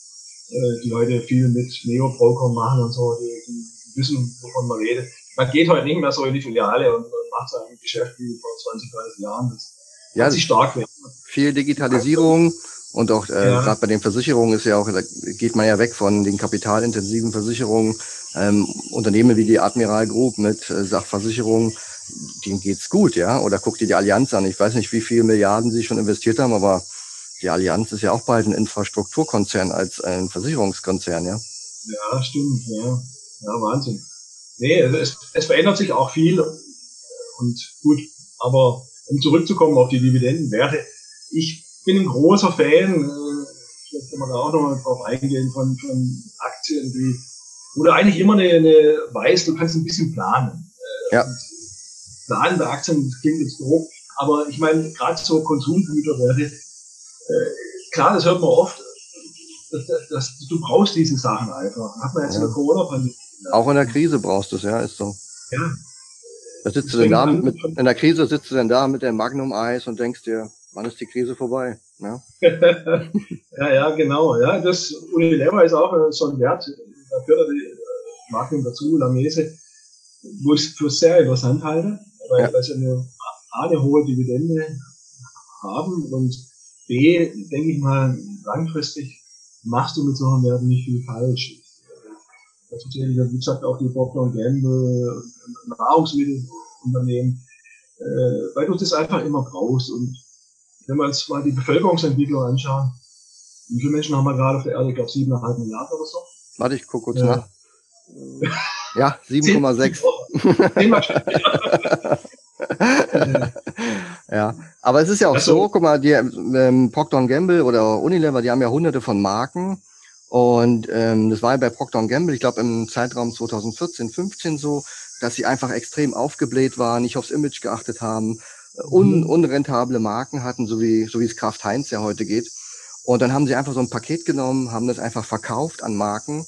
äh, die heute viel mit Neo-Broker machen und so, die, die wissen, wovon man redet. Man geht heute nicht mehr so in die Filiale und, und macht sein Geschäft wie vor 20, 30 Jahren. Das ja, hat sich stark verändert. Viel Digitalisierung. Und auch äh, ja. gerade bei den Versicherungen ist ja auch, da geht man ja weg von den kapitalintensiven Versicherungen. Ähm, Unternehmen wie die Admiral Group mit äh, Sachversicherungen denen geht's gut, ja. Oder guck dir die Allianz an. Ich weiß nicht, wie viele Milliarden sie schon investiert haben, aber die Allianz ist ja auch bald ein Infrastrukturkonzern als ein Versicherungskonzern, ja. Ja, stimmt, ja. Ja, Wahnsinn. Nee, es, es verändert sich auch viel und gut, Aber um zurückzukommen auf die Dividendenwerte, ich bin ein großer Fan, äh, vielleicht kann man da auch nochmal drauf eingehen, von, von Aktien, die, wo du eigentlich immer eine, eine weißt, du kannst ein bisschen planen. Äh, ja. Planen bei Aktien, das klingt jetzt grob, aber ich meine, gerade so Konsumgüterwerte, äh, klar, das hört man oft, dass, dass, du brauchst diese Sachen einfach. Hat man jetzt ja. in der Corona-Pandemie. Auch in der Krise brauchst du es, ja, ist so. Ja. Da sitzt du denn da mit, in der Krise sitzt du denn da mit dem Magnum-Eis und denkst dir, wann ist die Krise vorbei? Ja, ja, ja, genau. Ja, das Unilever ist auch so ein Wert, da gehört die äh, Magnum dazu, Lamese, wo ich es für sehr interessant halte, weil, ja. weil sie eine, A, eine hohe Dividende haben und B, denke ich mal, langfristig machst du mit solchen Werten nicht viel falsch. Dazu zählen wie gesagt, auch die Procter Gamble, Nahrungsmittelunternehmen, äh, weil du das einfach immer brauchst. Und wenn wir uns mal die Bevölkerungsentwicklung anschauen, wie viele Menschen haben wir gerade auf der Erde? Ich glaube, siebeneinhalb Milliarden oder so. Warte, ich gucke kurz ja. nach. Ja, 7,6. aber es ist ja auch also, so, guck mal, die ähm, Procter Gamble oder Unilever, die haben ja hunderte von Marken und ähm, das war ja bei Procter Gamble, ich glaube im Zeitraum 2014, 15 so, dass sie einfach extrem aufgebläht waren, nicht aufs Image geachtet haben, äh, un mhm. unrentable Marken hatten, so wie, so wie es Kraft Heinz ja heute geht. Und dann haben sie einfach so ein Paket genommen, haben das einfach verkauft an Marken,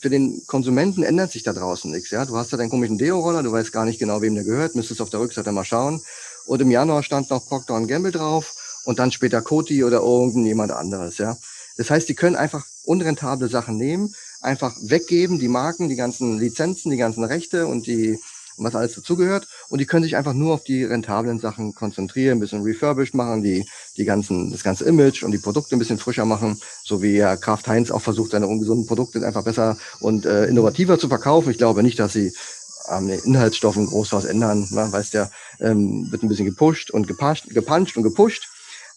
für den Konsumenten ändert sich da draußen nichts. Ja? Du hast da deinen komischen Deo-Roller, du weißt gar nicht genau, wem der gehört, müsstest auf der Rückseite mal schauen. Und im Januar stand noch Procter Gamble drauf und dann später Coty oder irgendjemand anderes. Ja? Das heißt, die können einfach unrentable Sachen nehmen, einfach weggeben, die Marken, die ganzen Lizenzen, die ganzen Rechte und die und was alles dazugehört. Und die können sich einfach nur auf die rentablen Sachen konzentrieren, ein bisschen refurbished machen, die, die ganzen, das ganze Image und die Produkte ein bisschen frischer machen, so wie ja Kraft Heinz auch versucht, seine ungesunden Produkte einfach besser und äh, innovativer zu verkaufen. Ich glaube nicht, dass sie an den Inhaltsstoffen groß was ändern. Man weißt ja, ähm, wird ein bisschen gepusht und gepascht, gepuncht und gepusht.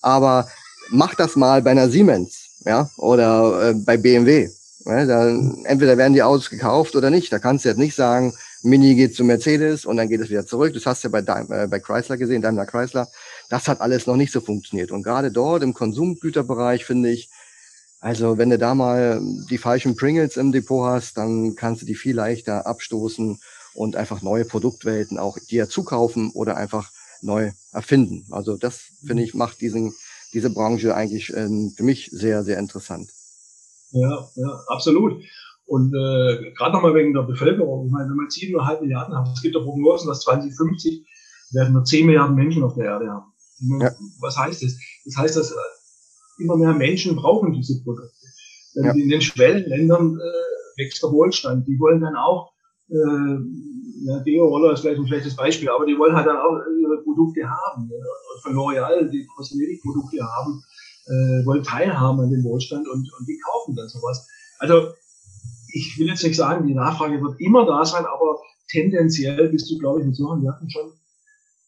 Aber mach das mal bei einer Siemens, ja, oder äh, bei BMW. Ja, dann, entweder werden die Autos gekauft oder nicht. Da kannst du jetzt nicht sagen, Mini geht zu Mercedes und dann geht es wieder zurück. Das hast du ja bei, äh, bei Chrysler gesehen, Daimler Chrysler. Das hat alles noch nicht so funktioniert. Und gerade dort im Konsumgüterbereich finde ich, also wenn du da mal die falschen Pringles im Depot hast, dann kannst du die viel leichter abstoßen und einfach neue Produktwelten auch dir zukaufen oder einfach neu erfinden. Also das finde ich macht diesen diese Branche eigentlich ähm, für mich sehr sehr interessant. Ja, ja, absolut. Und äh, gerade nochmal wegen der Bevölkerung, ich meine, wenn wir siebeneinhalb Milliarden haben, es gibt ja Prognosen, dass 2050 werden wir zehn Milliarden Menschen auf der Erde haben. Ja. Was heißt das? Das heißt, dass äh, immer mehr Menschen brauchen diese Produkte. Denn ja. in den Schwellenländern äh, wächst der Wohlstand. Die wollen dann auch, ja, Deo-Roller ist vielleicht ein schlechtes Beispiel, aber die wollen halt dann auch ihre Produkte haben. Ja. Von L'Oreal, die Kosmetikprodukte haben, äh, wollen teilhaben an dem Wohlstand und, und die kaufen dann sowas. Also ich will jetzt nicht sagen, die Nachfrage wird immer da sein, aber tendenziell bist du, glaube ich, mit solchen Werten schon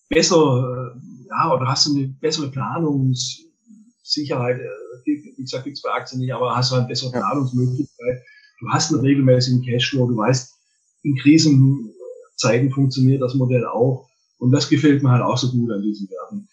besser, äh, ja, oder hast du eine bessere Planungssicherheit. Äh, wie gesagt, gibt's bei Aktien nicht, aber hast du eine bessere Planungsmöglichkeit. Du hast einen regelmäßigen Cashflow, du weißt, in Krisenzeiten funktioniert das Modell auch. Und das gefällt mir halt auch so gut an diesen Werten.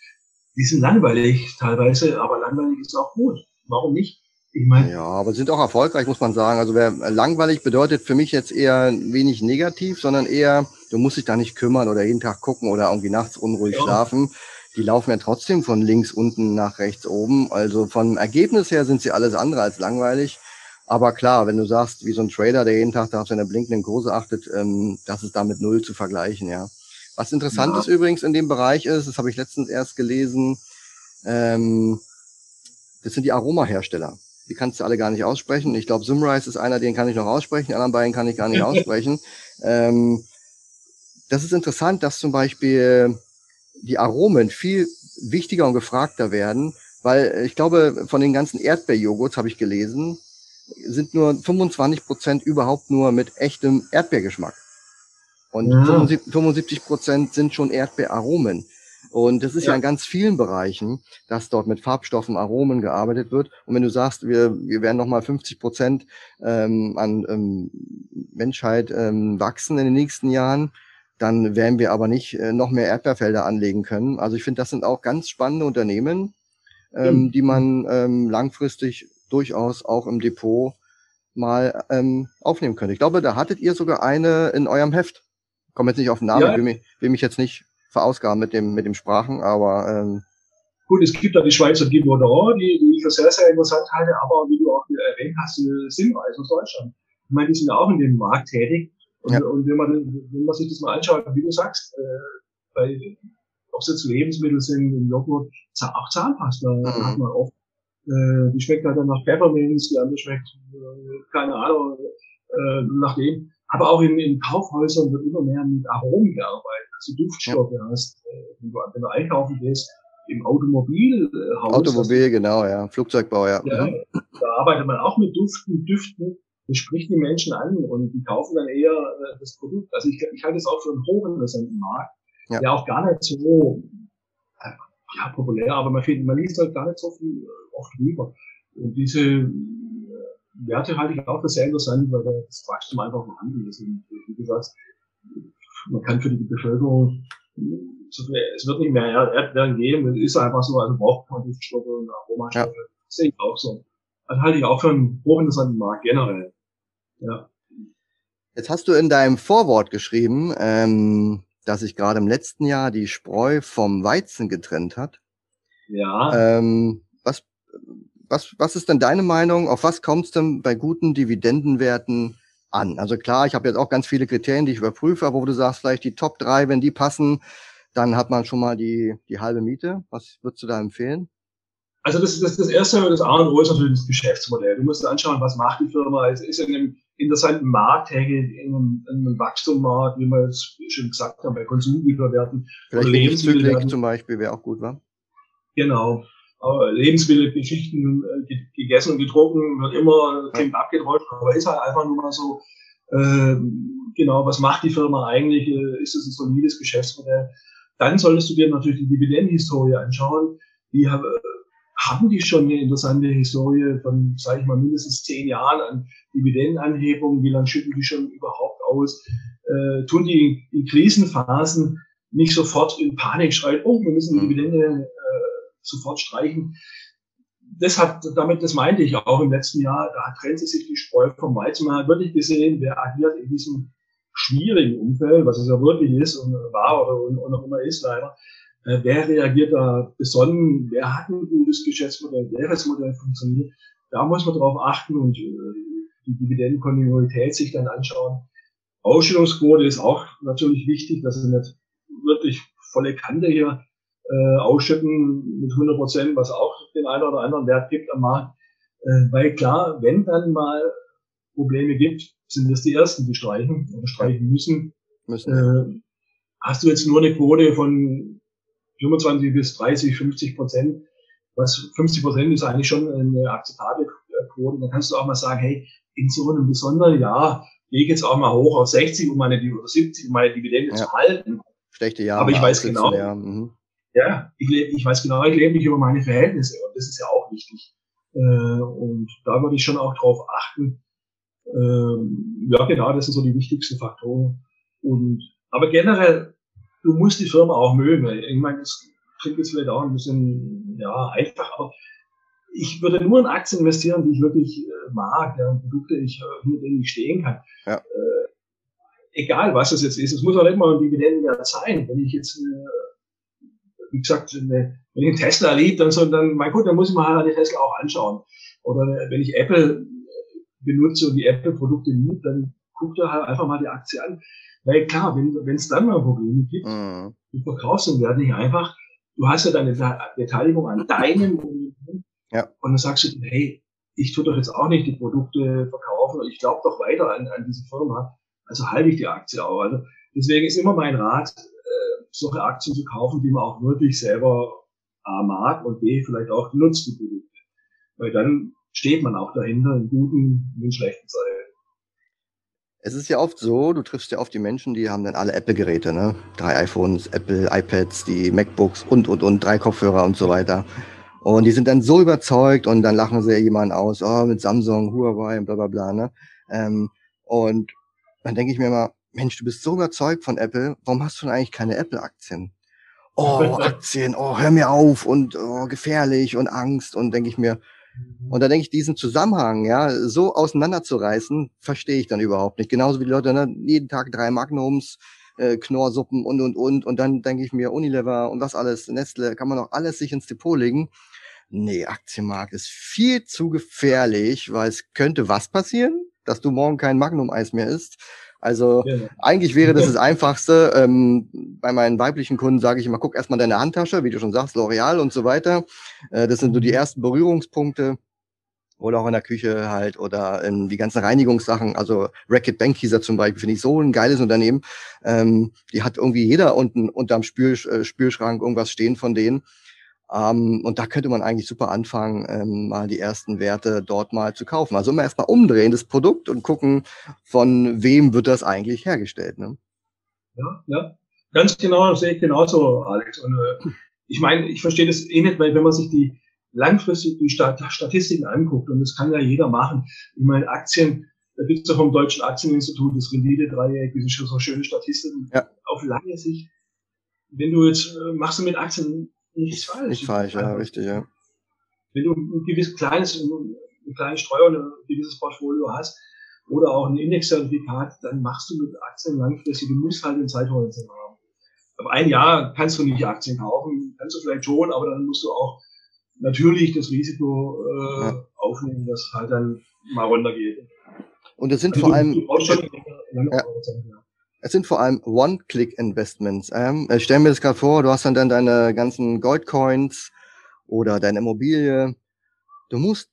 Die sind langweilig teilweise, aber langweilig ist auch gut. Warum nicht? Ich meine, ja, aber sind auch erfolgreich, muss man sagen. Also wer langweilig bedeutet für mich jetzt eher wenig negativ, sondern eher, du musst dich da nicht kümmern oder jeden Tag gucken oder irgendwie nachts unruhig ja. schlafen. Die laufen ja trotzdem von links unten nach rechts oben. Also vom Ergebnis her sind sie alles andere als langweilig. Aber klar, wenn du sagst, wie so ein Trader, der jeden Tag da auf seine blinkenden Kurse achtet, ähm, das ist damit null zu vergleichen, ja. Was interessant ja. ist übrigens in dem Bereich ist, das habe ich letztens erst gelesen, ähm, das sind die Aromahersteller. Die kannst du alle gar nicht aussprechen. Ich glaube, Sumrise ist einer, den kann ich noch aussprechen, die anderen beiden kann ich gar nicht aussprechen. Ähm, das ist interessant, dass zum Beispiel die Aromen viel wichtiger und gefragter werden, weil ich glaube, von den ganzen Erdbeerjoghurts habe ich gelesen, sind nur 25 Prozent überhaupt nur mit echtem Erdbeergeschmack. Und ja. 75 Prozent sind schon Erdbeeraromen. Und das ist ja. ja. in ganz vielen Bereichen, dass dort mit Farbstoffen, Aromen gearbeitet wird. Und wenn du sagst, wir, wir werden nochmal 50 Prozent ähm, an ähm, Menschheit ähm, wachsen in den nächsten Jahren, dann werden wir aber nicht äh, noch mehr Erdbeerfelder anlegen können. Also ich finde, das sind auch ganz spannende Unternehmen, ähm, mhm. die man ähm, langfristig durchaus auch im Depot mal ähm, aufnehmen könnte. Ich glaube, da hattet ihr sogar eine in eurem Heft. Komme jetzt nicht auf den Namen, ja. will, mich, will mich jetzt nicht verausgaben mit dem, mit dem Sprachen, aber ähm, Gut, es gibt da die Schweizer Gimodor, die, die ich für sehr, sehr interessant halte, aber wie du auch erwähnt hast, sind Simweis aus Deutschland. Ich meine, die sind ja auch in dem Markt tätig. Und, ja. und wenn, man, wenn man sich das mal anschaut, wie du sagst, äh, bei, ob es jetzt Lebensmittel sind, im Joghurt, auch Zahnpasta mhm. hat man oft. Äh, die schmeckt halt dann nach Peppermints, die andere schmeckt, äh, keine Ahnung, äh, nach dem. Aber auch in, in Kaufhäusern wird immer mehr mit Aromen gearbeitet, also Duftstoffe ja. hast. Äh, wenn, du, wenn du einkaufen gehst, im Automobilhaus. Automobil, genau, ja. Flugzeugbau, ja. ja mhm. Da arbeitet man auch mit Duften, Düften. Das spricht die Menschen an und die kaufen dann eher äh, das Produkt. Also ich, ich halte es auch für einen hochinteressanten Markt, ja. der auch gar nicht so ja, populär, aber man, findet, man liest halt gar nicht so viel äh, oft drüber. Und diese äh, Werte halte ich auch für sehr interessant, weil das Wachstum einfach vorhanden ist. Und wie gesagt, man kann für die Bevölkerung es wird nicht mehr Erdbeeren geben, es ist einfach so, also braucht man Duftstoffe und Aromastoffe. Ja. Das sehe ich auch so. Das halte ich auch für einen hochinteressanten Markt generell. Ja. Jetzt hast du in deinem Vorwort geschrieben, ähm, dass sich gerade im letzten Jahr die Spreu vom Weizen getrennt hat. Ja. Ähm, was, was, was ist denn deine Meinung? Auf was kommt es denn bei guten Dividendenwerten an? Also klar, ich habe jetzt auch ganz viele Kriterien, die ich überprüfe, aber wo du sagst, vielleicht die Top 3, wenn die passen, dann hat man schon mal die, die halbe Miete. Was würdest du da empfehlen? Also das, das, das erste, das A und O ist natürlich das Geschäftsmodell. Du musst anschauen, was macht die Firma. Es ist in einem interessanten Markt tätig, in einem, in einem Wachstummarkt, wie wir jetzt schon gesagt haben, bei Konsumgüterwerten. Vielleicht Lebensmittel zum Beispiel wäre auch gut, wa? Genau. Aber Lebensmittelgeschichten äh, gegessen und getrunken wird immer, klingt ja. abgedroschen, aber ist halt einfach nur mal so, äh, genau, was macht die Firma eigentlich? Äh, ist es ein solides Geschäftsmodell? Dann solltest du dir natürlich die Dividendenhistorie anschauen. Die haben, die schon eine interessante Historie von, sage ich mal, mindestens zehn Jahren an Dividendenanhebungen? Wie lange schütten die schon überhaupt aus? Äh, tun die in Krisenphasen nicht sofort in Panik schreien, oh, wir müssen die mhm. Dividende äh, sofort streichen? Das hat, damit, das meinte ich auch im letzten Jahr, da trennt sich die Spreu vom Weizen. Man hat wirklich gesehen, wer agiert in diesem schwierigen Umfeld, was es ja wirklich ist und war oder und noch immer ist leider, äh, wer reagiert da besonnen, wer hat ein gutes Geschäftsmodell, wer das Modell funktioniert, da muss man drauf achten und äh, die Dividendenkontinuität sich dann anschauen. Ausstellungsquote ist auch natürlich wichtig, dass sie nicht wirklich volle Kante hier äh, ausschütten mit 100 Prozent, was auch den einen oder anderen Wert gibt am Markt. Äh, weil klar, wenn dann mal Probleme gibt, sind das die ersten, die streichen oder streichen müssen. müssen. Äh, hast du jetzt nur eine Quote von 25 bis 30, 50 Prozent, was 50 Prozent ist eigentlich schon eine akzeptable Quote, dann kannst du auch mal sagen, hey, in so einem besonderen Jahr gehe ich jetzt auch mal hoch auf 60, um meine oder 70, um meine Dividende ja. zu halten. Schlechte Jahre. Aber ich weiß genau, ja, mhm. ja ich, ich weiß genau, ich lebe nicht über meine Verhältnisse und das ist ja auch wichtig. Äh, und da würde ich schon auch drauf achten, ähm, ja, genau, das sind so die wichtigsten Faktoren. Und, aber generell, du musst die Firma auch mögen. Ich meine, das klingt jetzt vielleicht auch ein bisschen, ja, einfach, aber ich würde nur in Aktien investieren, die ich wirklich äh, mag, deren Produkte ich, äh, mit denen ich stehen kann. Ja. Äh, egal, was das jetzt ist. Es muss auch nicht mal ein Dividendenwert sein. Wenn ich jetzt, äh, wie gesagt, eine, wenn ich einen Tesla liebe, dann, soll, dann, mein Gott, dann muss ich mir halt die Tesla auch anschauen. Oder wenn ich Apple benutze und die Apple-Produkte liebt, dann guck dir halt einfach mal die Aktie an. Weil klar, wenn es dann mal Probleme gibt, mhm. du verkaufst den Wert nicht einfach, du hast ja deine Beteiligung an deinem Unternehmen ja. und dann sagst du, hey, ich tue doch jetzt auch nicht die Produkte verkaufen, ich glaube doch weiter an, an diese Firma, also halte ich die Aktie auch. Also deswegen ist immer mein Rat, äh, solche Aktien zu kaufen, die man auch wirklich selber A mag und B vielleicht auch nutzt, die Produkte. Weil dann steht man auch dahinter in guten wie in schlechten Zeiten. Es ist ja oft so, du triffst ja oft die Menschen, die haben dann alle Apple-Geräte, ne? Drei iPhones, Apple, iPads, die MacBooks und, und, und, drei Kopfhörer und so weiter. Und die sind dann so überzeugt und dann lachen sie jemanden aus, oh, mit Samsung, Huawei und bla, bla, bla, ne? Ähm, und dann denke ich mir mal, Mensch, du bist so überzeugt von Apple, warum hast du denn eigentlich keine Apple-Aktien? Oh, Aktien, oh, hör mir auf und oh, gefährlich und Angst und denke ich mir, und da denke ich, diesen Zusammenhang, ja, so auseinanderzureißen, verstehe ich dann überhaupt nicht. Genauso wie die Leute, ne, jeden Tag drei Magnums, äh, Knorrsuppen und und und und dann denke ich mir Unilever und was alles, Nestle, kann man auch alles sich ins Depot legen. Nee, Aktienmarkt ist viel zu gefährlich, weil es könnte was passieren, dass du morgen kein Magnum-Eis mehr isst. Also ja. eigentlich wäre das das Einfachste. Ähm, bei meinen weiblichen Kunden sage ich immer, guck erstmal deine Handtasche, wie du schon sagst, L'Oreal und so weiter. Äh, das sind so die mhm. ersten Berührungspunkte. Oder auch in der Küche halt oder in die ganzen Reinigungssachen. Also Racket Bank hieß er zum Beispiel, finde ich so ein geiles Unternehmen. Ähm, die hat irgendwie jeder unten unterm Spül, äh, Spülschrank irgendwas stehen von denen. Ähm, und da könnte man eigentlich super anfangen, ähm, mal die ersten Werte dort mal zu kaufen. Also immer erstmal umdrehen das Produkt und gucken, von wem wird das eigentlich hergestellt. Ne? Ja, ja. Ganz genau, das sehe ich genauso, Alex. Und äh, ich meine, ich verstehe das eh nicht, weil wenn man sich die langfristig die Statistiken anguckt, und das kann ja jeder machen, ich meine, Aktien, da gibt es ja vom Deutschen Aktieninstitut das Rendite-Dreieck, diese so schöne Statistiken. Ja. Auf lange Sicht, wenn du jetzt, äh, machst du mit Aktien nichts falsch. Nicht falsch, ja, richtig, ja. Wenn du ein gewisses kleines, ein kleines Streuer, ein gewisses Portfolio hast oder auch ein Indexzertifikat, dann machst du mit Aktien langfristig, du musst halt den Zeithorizont haben. Auf ein Jahr kannst du nicht Aktien kaufen, kannst du vielleicht schon, aber dann musst du auch natürlich das Risiko äh, ja. aufnehmen, dass halt dann mal runtergeht. Und es sind also vor allem. Ja. Es sind vor allem One-Click-Investments. Ähm, ich stelle mir das gerade vor, du hast dann, dann deine ganzen Goldcoins oder deine Immobilie. Du musst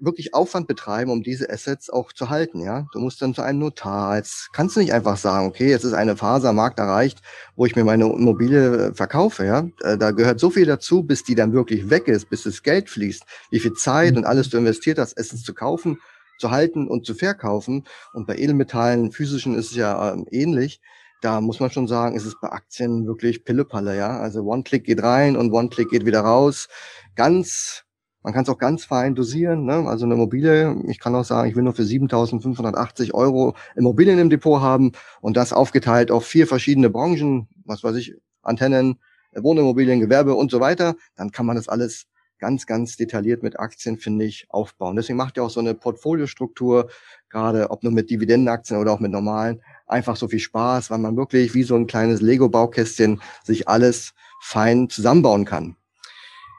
wirklich Aufwand betreiben, um diese Assets auch zu halten, ja. Du musst dann zu einem Notar. Jetzt kannst du nicht einfach sagen, okay, jetzt ist eine Phase am Markt erreicht, wo ich mir meine Immobilie äh, verkaufe, ja. Äh, da gehört so viel dazu, bis die dann wirklich weg ist, bis das Geld fließt, wie viel Zeit mhm. und alles du investiert hast, Assets zu kaufen zu halten und zu verkaufen. Und bei Edelmetallen, physischen ist es ja ähm, ähnlich. Da muss man schon sagen, ist es bei Aktien wirklich Pillepalle, ja. Also One-Click geht rein und One-Click geht wieder raus. Ganz, man kann es auch ganz fein dosieren, ne? Also eine Immobilie, ich kann auch sagen, ich will nur für 7.580 Euro Immobilien im Depot haben und das aufgeteilt auf vier verschiedene Branchen, was weiß ich, Antennen, Wohnimmobilien, Gewerbe und so weiter. Dann kann man das alles ganz, ganz detailliert mit Aktien, finde ich, aufbauen. Deswegen macht ja auch so eine Portfoliostruktur, gerade ob nur mit Dividendenaktien oder auch mit normalen, einfach so viel Spaß, weil man wirklich wie so ein kleines Lego-Baukästchen sich alles fein zusammenbauen kann.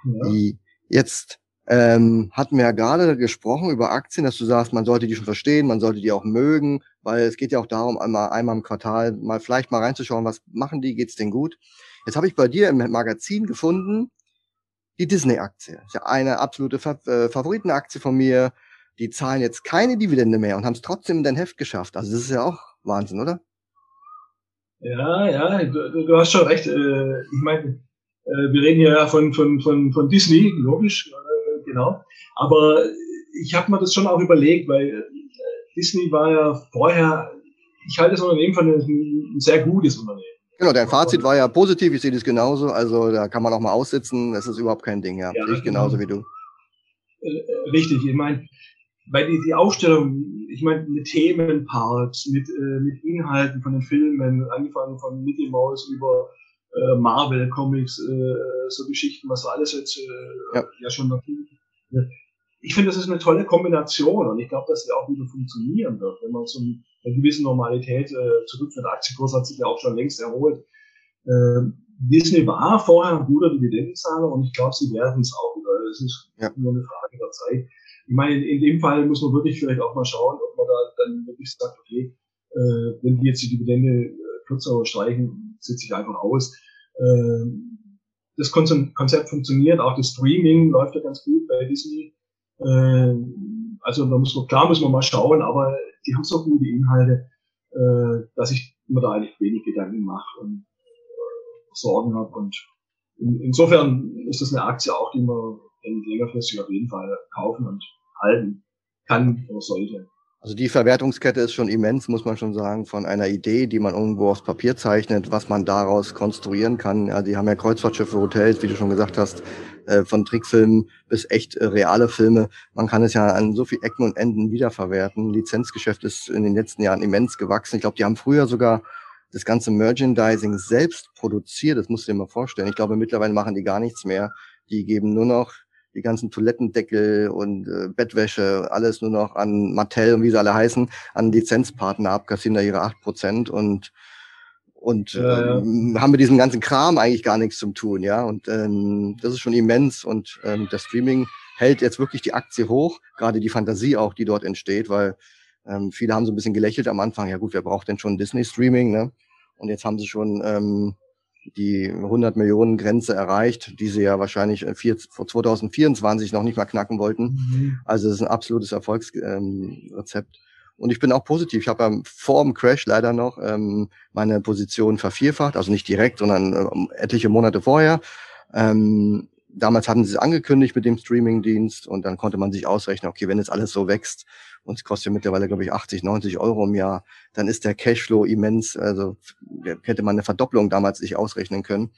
Ja. Die, jetzt ähm, hatten wir ja gerade gesprochen über Aktien, dass du sagst, man sollte die schon verstehen, man sollte die auch mögen, weil es geht ja auch darum, einmal, einmal im Quartal mal vielleicht mal reinzuschauen, was machen die, geht's denen gut. Jetzt habe ich bei dir im Magazin gefunden, die Disney-Aktie. Ist ja eine absolute äh, Favoritenaktie von mir. Die zahlen jetzt keine Dividende mehr und haben es trotzdem in dein Heft geschafft. Also das ist ja auch Wahnsinn, oder? Ja, ja, du, du hast schon recht. Äh, ich meine, äh, wir reden ja von, von, von, von Disney, logisch, äh, genau. Aber ich habe mir das schon auch überlegt, weil Disney war ja vorher, ich halte das Unternehmen von einem sehr gutes Unternehmen. Genau, dein Fazit war ja positiv, ich sehe das genauso. Also da kann man auch mal aussitzen, das ist überhaupt kein Ding, ja. ja ich genauso genau. wie du. Äh, richtig, ich meine, weil die, die Aufstellung, ich meine, mit Themenparts, mit, äh, mit Inhalten von den Filmen, angefangen von Mickey Mouse über äh, Marvel Comics, äh, so Geschichten, was alles jetzt äh, ja. ja schon noch ich finde, das ist eine tolle Kombination und ich glaube, dass sie auch wieder funktionieren wird, wenn man so eine gewisse Normalität äh, zurückführt. Der Aktienkurs hat sich ja auch schon längst erholt. Äh, Disney war vorher ein guter Dividendenzahler und ich glaube, sie werden es auch wieder. Es ist ja. nur eine Frage der Zeit. Ich meine, in, in, dem Fall muss man wirklich vielleicht auch mal schauen, ob man da dann wirklich sagt, okay, äh, wenn die jetzt die Dividende äh, kürzer streichen, sitze ich einfach aus. Äh, das Konzept funktioniert, auch das Streaming läuft ja ganz gut bei Disney. Äh, also da muss man, klar muss man mal schauen, aber die haben so gute Inhalte, äh, dass ich mir da eigentlich wenig Gedanken mache und äh, Sorgen habe. Und in, insofern ist das eine Aktie auch, die man längerfristig auf jeden Fall kaufen und halten kann oder sollte. Also die Verwertungskette ist schon immens, muss man schon sagen, von einer Idee, die man irgendwo aufs Papier zeichnet, was man daraus konstruieren kann. Ja, die haben ja Kreuzfahrtschiffe, Hotels, wie du schon gesagt hast, äh, von Trickfilmen bis echt äh, reale Filme. Man kann es ja an so viel Ecken und Enden wiederverwerten. Lizenzgeschäft ist in den letzten Jahren immens gewachsen. Ich glaube, die haben früher sogar das ganze Merchandising selbst produziert. Das musst du dir mal vorstellen. Ich glaube, mittlerweile machen die gar nichts mehr. Die geben nur noch die ganzen Toilettendeckel und äh, Bettwäsche, alles nur noch an Mattel und wie sie alle heißen, an Lizenzpartner abkassieren da ihre acht Prozent und und ja, ähm, haben mit diesem ganzen Kram eigentlich gar nichts zum tun, ja. Und ähm, das ist schon immens und ähm, das Streaming hält jetzt wirklich die Aktie hoch, gerade die Fantasie auch, die dort entsteht, weil ähm, viele haben so ein bisschen gelächelt am Anfang, ja gut, wer braucht denn schon Disney-Streaming, ne? Und jetzt haben sie schon ähm, die 100 Millionen Grenze erreicht, die sie ja wahrscheinlich äh, vier, vor 2024 noch nicht mal knacken wollten. Mhm. Also es ist ein absolutes Erfolgsrezept. Ähm, und ich bin auch positiv. Ich habe ja vor dem Crash leider noch ähm, meine Position vervierfacht, also nicht direkt, sondern äh, etliche Monate vorher. Ähm, damals hatten sie es angekündigt mit dem Streaming-Dienst und dann konnte man sich ausrechnen, okay, wenn jetzt alles so wächst und es kostet mittlerweile, glaube ich, 80, 90 Euro im Jahr, dann ist der Cashflow immens. Also hätte man eine Verdopplung damals sich ausrechnen können.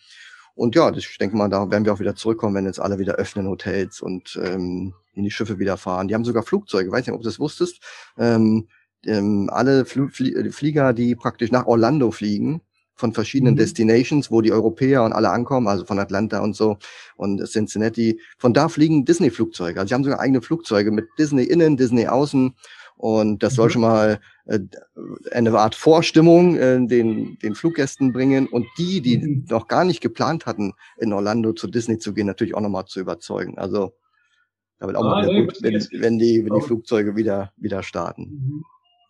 Und ja, ich denke mal, da werden wir auch wieder zurückkommen, wenn jetzt alle wieder öffnen Hotels und ähm, in die Schiffe wieder fahren. Die haben sogar Flugzeuge, ich weiß nicht, ob du das wusstest. Ähm, ähm, alle Fl Flie Flieger, die praktisch nach Orlando fliegen, von verschiedenen mhm. Destinations, wo die Europäer und alle ankommen, also von Atlanta und so und Cincinnati. Von da fliegen Disney-Flugzeuge. Also sie haben sogar eigene Flugzeuge mit Disney innen, Disney außen. Und das mhm. soll schon mal äh, eine Art Vorstimmung äh, den, den Fluggästen bringen und die, die mhm. noch gar nicht geplant hatten, in Orlando zu Disney zu gehen, natürlich auch nochmal zu überzeugen. Also da wird auch ah, mal nee, gut, wenn, wenn, die, wenn die Flugzeuge wieder, wieder starten. Mhm.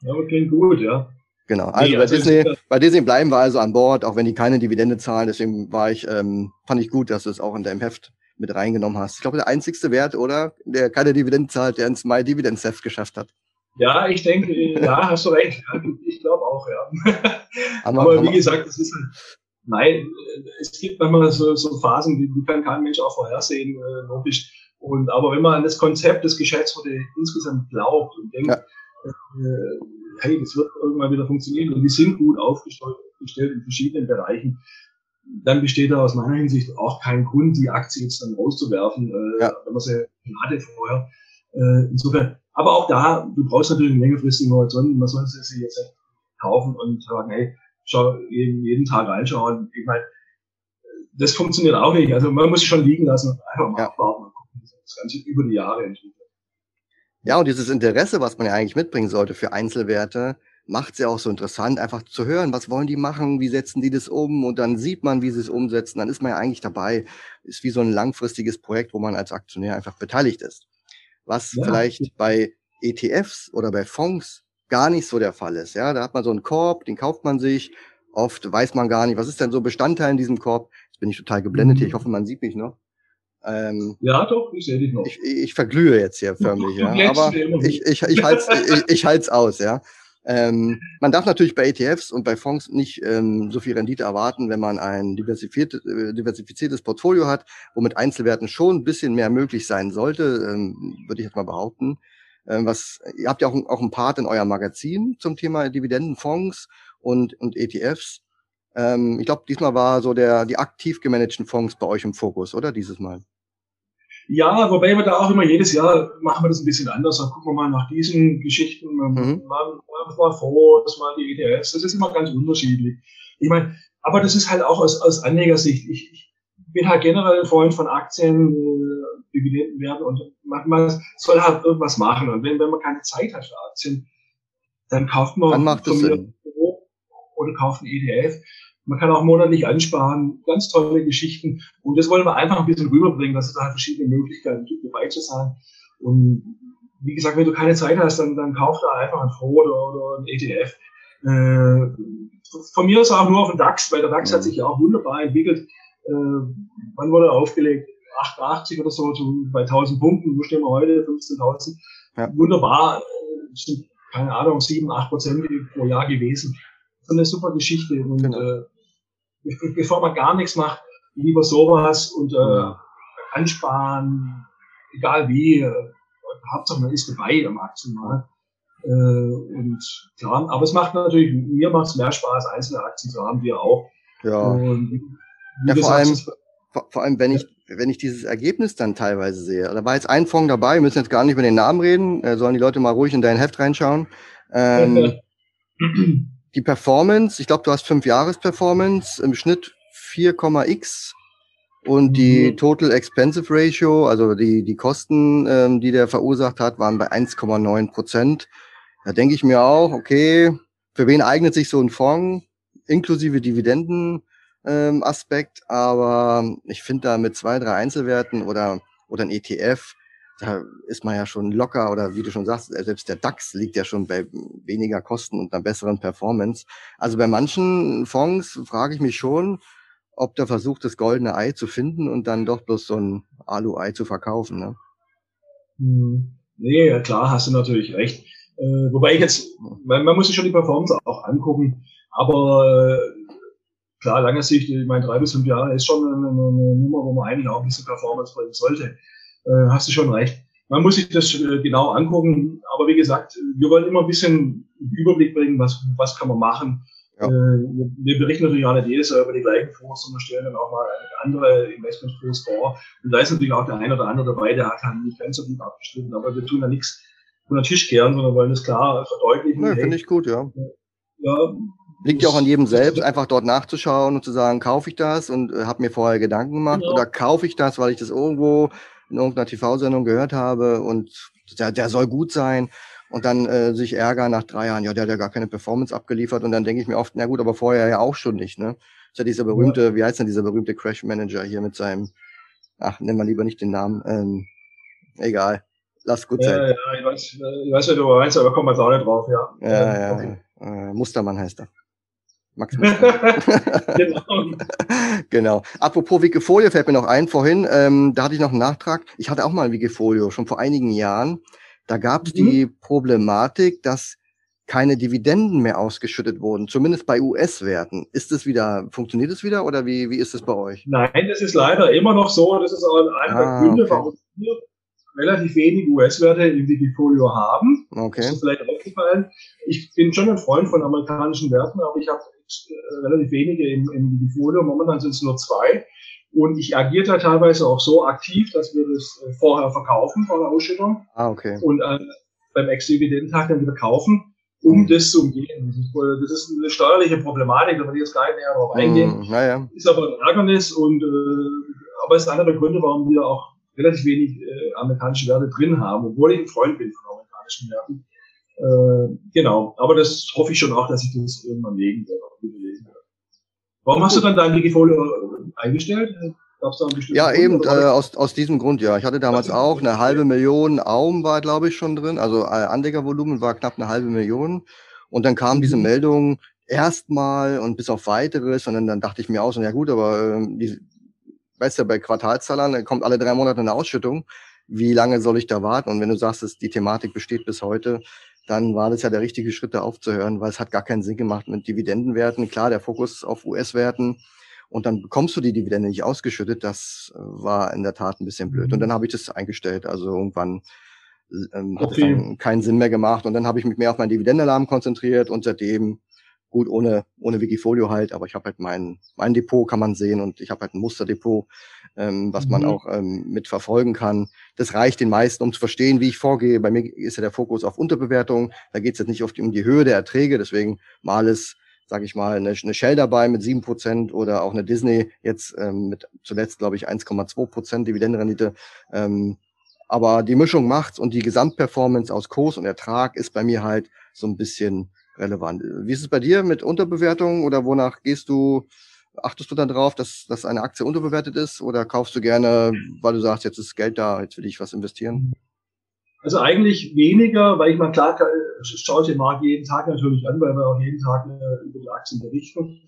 Ja, klingt gut, ja. Genau. Also, nee, also bei, Disney, bei Disney bleiben wir also an Bord, auch wenn die keine Dividende zahlen. Deswegen war ich, ähm, fand ich gut, dass du es auch in deinem Heft mit reingenommen hast. Ich glaube, der einzigste Wert, oder? Der keine Dividende zahlt, der ins My Dividends Heft geschafft hat. Ja, ich denke, ja, hast du recht. Ich glaube auch, ja. Aber, Aber wie gesagt, es ist nein, es gibt manchmal so, so Phasen, die, die kann kein Mensch auch vorhersehen, äh, logisch. Und, aber wenn man an das Konzept des Geschäftsmodells insgesamt glaubt und denkt, ja. äh, hey, das wird irgendwann wieder funktionieren und die sind gut aufgestellt in verschiedenen Bereichen, dann besteht da aus meiner Hinsicht auch kein Grund, die Aktie jetzt dann rauszuwerfen, äh, ja. wenn man sie hatte vorher. Äh, insofern, aber auch da, du brauchst natürlich einen längerfristigen Horizont, man soll sie jetzt nicht kaufen und sagen, hey, schau, jeden, jeden Tag reinschauen. Ich meine, das funktioniert auch nicht. Also man muss sich schon liegen lassen und einfach mal ja. abwarten und gucken, das Ganze über die Jahre entwickelt. Ja, und dieses Interesse, was man ja eigentlich mitbringen sollte für Einzelwerte, macht es ja auch so interessant, einfach zu hören, was wollen die machen, wie setzen die das um und dann sieht man, wie sie es umsetzen, dann ist man ja eigentlich dabei. Ist wie so ein langfristiges Projekt, wo man als Aktionär einfach beteiligt ist. Was ja. vielleicht bei ETFs oder bei Fonds gar nicht so der Fall ist. Ja, da hat man so einen Korb, den kauft man sich. Oft weiß man gar nicht, was ist denn so Bestandteil in diesem Korb. Jetzt bin ich total geblendet mhm. hier. Ich hoffe, man sieht mich noch. Ähm, ja, doch, ich sehe dich noch. Ich, ich verglühe jetzt hier förmlich, ja. Aber ich, ich, ich halte ich, ich halt's aus, ja. Ähm, man darf natürlich bei ETFs und bei Fonds nicht ähm, so viel Rendite erwarten, wenn man ein diversifiziertes, äh, diversifiziertes Portfolio hat, wo mit Einzelwerten schon ein bisschen mehr möglich sein sollte, ähm, würde ich jetzt mal behaupten. Ähm, was, ihr habt ja auch, auch ein Part in eurem Magazin zum Thema Dividendenfonds und, und ETFs. Ähm, ich glaube, diesmal war so der die aktiv gemanagten Fonds bei euch im Fokus, oder dieses Mal? Ja, wobei wir da auch immer jedes Jahr machen wir das ein bisschen anders. Dann gucken wir mal nach diesen Geschichten, mhm. mal, mal vor, das mal die ETFs. Das ist immer ganz unterschiedlich. Ich meine, aber das ist halt auch aus, aus Anlegersicht. Ich, ich bin halt generell ein Freund von Aktien, äh, Dividenden werden und manchmal soll halt irgendwas machen. Und wenn, wenn man keine Zeit hat für Aktien, dann kauft man dann macht das Sinn. oder kauft einen ETF. Man kann auch monatlich ansparen, ganz tolle Geschichten. Und das wollen wir einfach ein bisschen rüberbringen, dass es da halt verschiedene Möglichkeiten gibt, dabei zu sein. Und wie gesagt, wenn du keine Zeit hast, dann, dann kauf da einfach ein Fonds oder, oder ein ETF. Äh, von mir ist auch nur auf den DAX, weil der DAX mhm. hat sich ja auch wunderbar entwickelt. Äh, wann wurde er aufgelegt? 88 oder so, so bei 1000 Punkten. Wo stehen wir heute? 15.000. Ja. Wunderbar. Äh, sind, keine Ahnung, 7, 8 Prozent pro Jahr gewesen. So eine super Geschichte. Und genau. äh, bevor man gar nichts macht, lieber sowas und äh, ansparen, egal wie. Äh, Hauptsache man ist dabei am Aktienmarkt. Äh, und klar, aber es macht natürlich, mir macht es mehr Spaß, einzelne Aktien zu haben, wir auch. Ja. Und, ja, vor allem, vor, allem, wenn ich, wenn ich dieses Ergebnis dann teilweise sehe, da war jetzt ein Fonds dabei, wir müssen jetzt gar nicht über den Namen reden, äh, sollen die Leute mal ruhig in dein Heft reinschauen. Ähm, die Performance, ich glaube, du hast fünf Jahres Performance, im Schnitt 4,x und die mhm. Total Expensive Ratio, also die, die Kosten, ähm, die der verursacht hat, waren bei 1,9 Prozent. Da denke ich mir auch, okay, für wen eignet sich so ein Fonds, inklusive Dividenden? ähm, Aspekt, aber ich finde da mit zwei, drei Einzelwerten oder, oder ein ETF, da ist man ja schon locker oder wie du schon sagst, selbst der DAX liegt ja schon bei weniger Kosten und einer besseren Performance. Also bei manchen Fonds frage ich mich schon, ob der versucht, das goldene Ei zu finden und dann doch bloß so ein Alu-Ei zu verkaufen. Ne? Hm. Nee, klar, hast du natürlich recht. Äh, wobei ich jetzt, man, man muss sich schon die Performance auch angucken, aber äh, klar, lange Sicht, ich meine, drei bis fünf Jahre ist schon eine, eine Nummer, wo man eigentlich auch ein bisschen Performance bringen sollte. Äh, hast du schon recht. Man muss sich das äh, genau angucken, aber wie gesagt, wir wollen immer ein bisschen Überblick bringen, was, was kann man machen. Ja. Äh, wir, berichten natürlich auch nicht jedes Jahr über die gleichen Fonds, sondern stellen dann auch mal andere Investmentfonds vor. Und da ist natürlich auch der eine oder andere dabei, der hat halt nicht ganz so gut abgestimmt, aber wir tun da nichts von den Tisch kehren, sondern wollen das klar verdeutlichen. Ja, finde ich gut, ja. Ja, Liegt ja auch an jedem selbst, einfach dort nachzuschauen und zu sagen, kaufe ich das und äh, habe mir vorher Gedanken gemacht genau. oder kaufe ich das, weil ich das irgendwo in irgendeiner TV-Sendung gehört habe und der, der soll gut sein und dann äh, sich ärgern nach drei Jahren, ja, der hat ja gar keine Performance abgeliefert und dann denke ich mir oft, na gut, aber vorher ja auch schon nicht, ne? Ist ja dieser berühmte, ja. wie heißt denn dieser berühmte Crash Manager hier mit seinem, ach, nennen wir lieber nicht den Namen, ähm, egal, lass gut sein. Ja, ja, ich weiß, äh, ich weiß, wie du meinst, aber wir jetzt auch nicht drauf, ja. Ja, ja, okay. äh, Mustermann heißt er. Genau. genau. Apropos Wikifolio fällt mir noch ein vorhin. Ähm, da hatte ich noch einen Nachtrag. Ich hatte auch mal ein Wikifolio, schon vor einigen Jahren. Da gab es mhm. die Problematik, dass keine Dividenden mehr ausgeschüttet wurden, zumindest bei US-Werten. Ist es wieder, funktioniert es wieder oder wie, wie ist es bei euch? Nein, das ist leider immer noch so. Das ist auch einer der ah, Gründe, okay. warum wir relativ wenig US-Werte im Wikifolio haben. Okay. Das ist vielleicht aufgefallen. Ich bin schon ein Freund von amerikanischen Werten, aber ich habe relativ wenige im, im Wikifolio. Momentan sind es nur zwei. Und ich agiere da teilweise auch so aktiv, dass wir das äh, vorher verkaufen vor der Ausschüttung. Ah, okay. Und äh, beim Ex-Dividendentag dann wieder kaufen, um mhm. das zu umgehen. Das ist eine steuerliche Problematik, da will ich jetzt gar nicht näher darauf eingehen. Mhm, ja. Ist aber ein Ärgernis und äh, aber ist einer der Gründe, warum wir auch relativ wenig äh, amerikanische Werte drin haben, obwohl ich ein Freund bin von amerikanischen Werten. Äh, genau, aber das hoffe ich schon auch, dass ich das irgendwann legen werde. Warum hast du dann dein Wikifolio äh, eingestellt? Ja, eben, äh, aus, aus diesem Grund, ja. Ich hatte damals auch eine halbe Million Aum war, glaube ich, schon drin. Also äh, Anlegervolumen war knapp eine halbe Million. Und dann kam mhm. diese Meldung erstmal und bis auf weiteres. Und dann, dann dachte ich mir aus, und ja gut, aber äh, die, weißt du, bei Quartalszahlern, kommt alle drei Monate eine Ausschüttung. Wie lange soll ich da warten? Und wenn du sagst, dass die Thematik besteht bis heute, dann war das ja der richtige Schritt, da aufzuhören, weil es hat gar keinen Sinn gemacht mit Dividendenwerten. Klar, der Fokus auf US-Werten und dann bekommst du die Dividende nicht ausgeschüttet. Das äh, war in der Tat ein bisschen blöd. Und dann habe ich das eingestellt. Also irgendwann ähm, hat es dann keinen Sinn mehr gemacht. Und dann habe ich mich mehr auf meinen Dividendenalarm konzentriert und seitdem gut ohne ohne Wikifolio halt, aber ich habe halt mein mein Depot kann man sehen und ich habe halt ein Musterdepot ähm, was mhm. man auch ähm, mit verfolgen kann. Das reicht den meisten, um zu verstehen, wie ich vorgehe. Bei mir ist ja der Fokus auf Unterbewertung. Da geht es jetzt nicht oft um die Höhe der Erträge, deswegen mal ist, sage ich mal, eine, eine Shell dabei mit sieben Prozent oder auch eine Disney jetzt ähm, mit zuletzt, glaube ich, 1,2 Prozent Dividendenrendite. Ähm, aber die Mischung macht's und die Gesamtperformance aus Kurs und Ertrag ist bei mir halt so ein bisschen relevant. Wie ist es bei dir mit Unterbewertung oder wonach gehst du achtest du dann drauf, dass, dass eine Aktie unterbewertet ist oder kaufst du gerne, weil du sagst, jetzt ist Geld da, jetzt will ich was investieren? Also eigentlich weniger, weil ich mal klar schaue den Markt jeden Tag natürlich an, weil wir auch jeden Tag äh, über die Aktien berichten.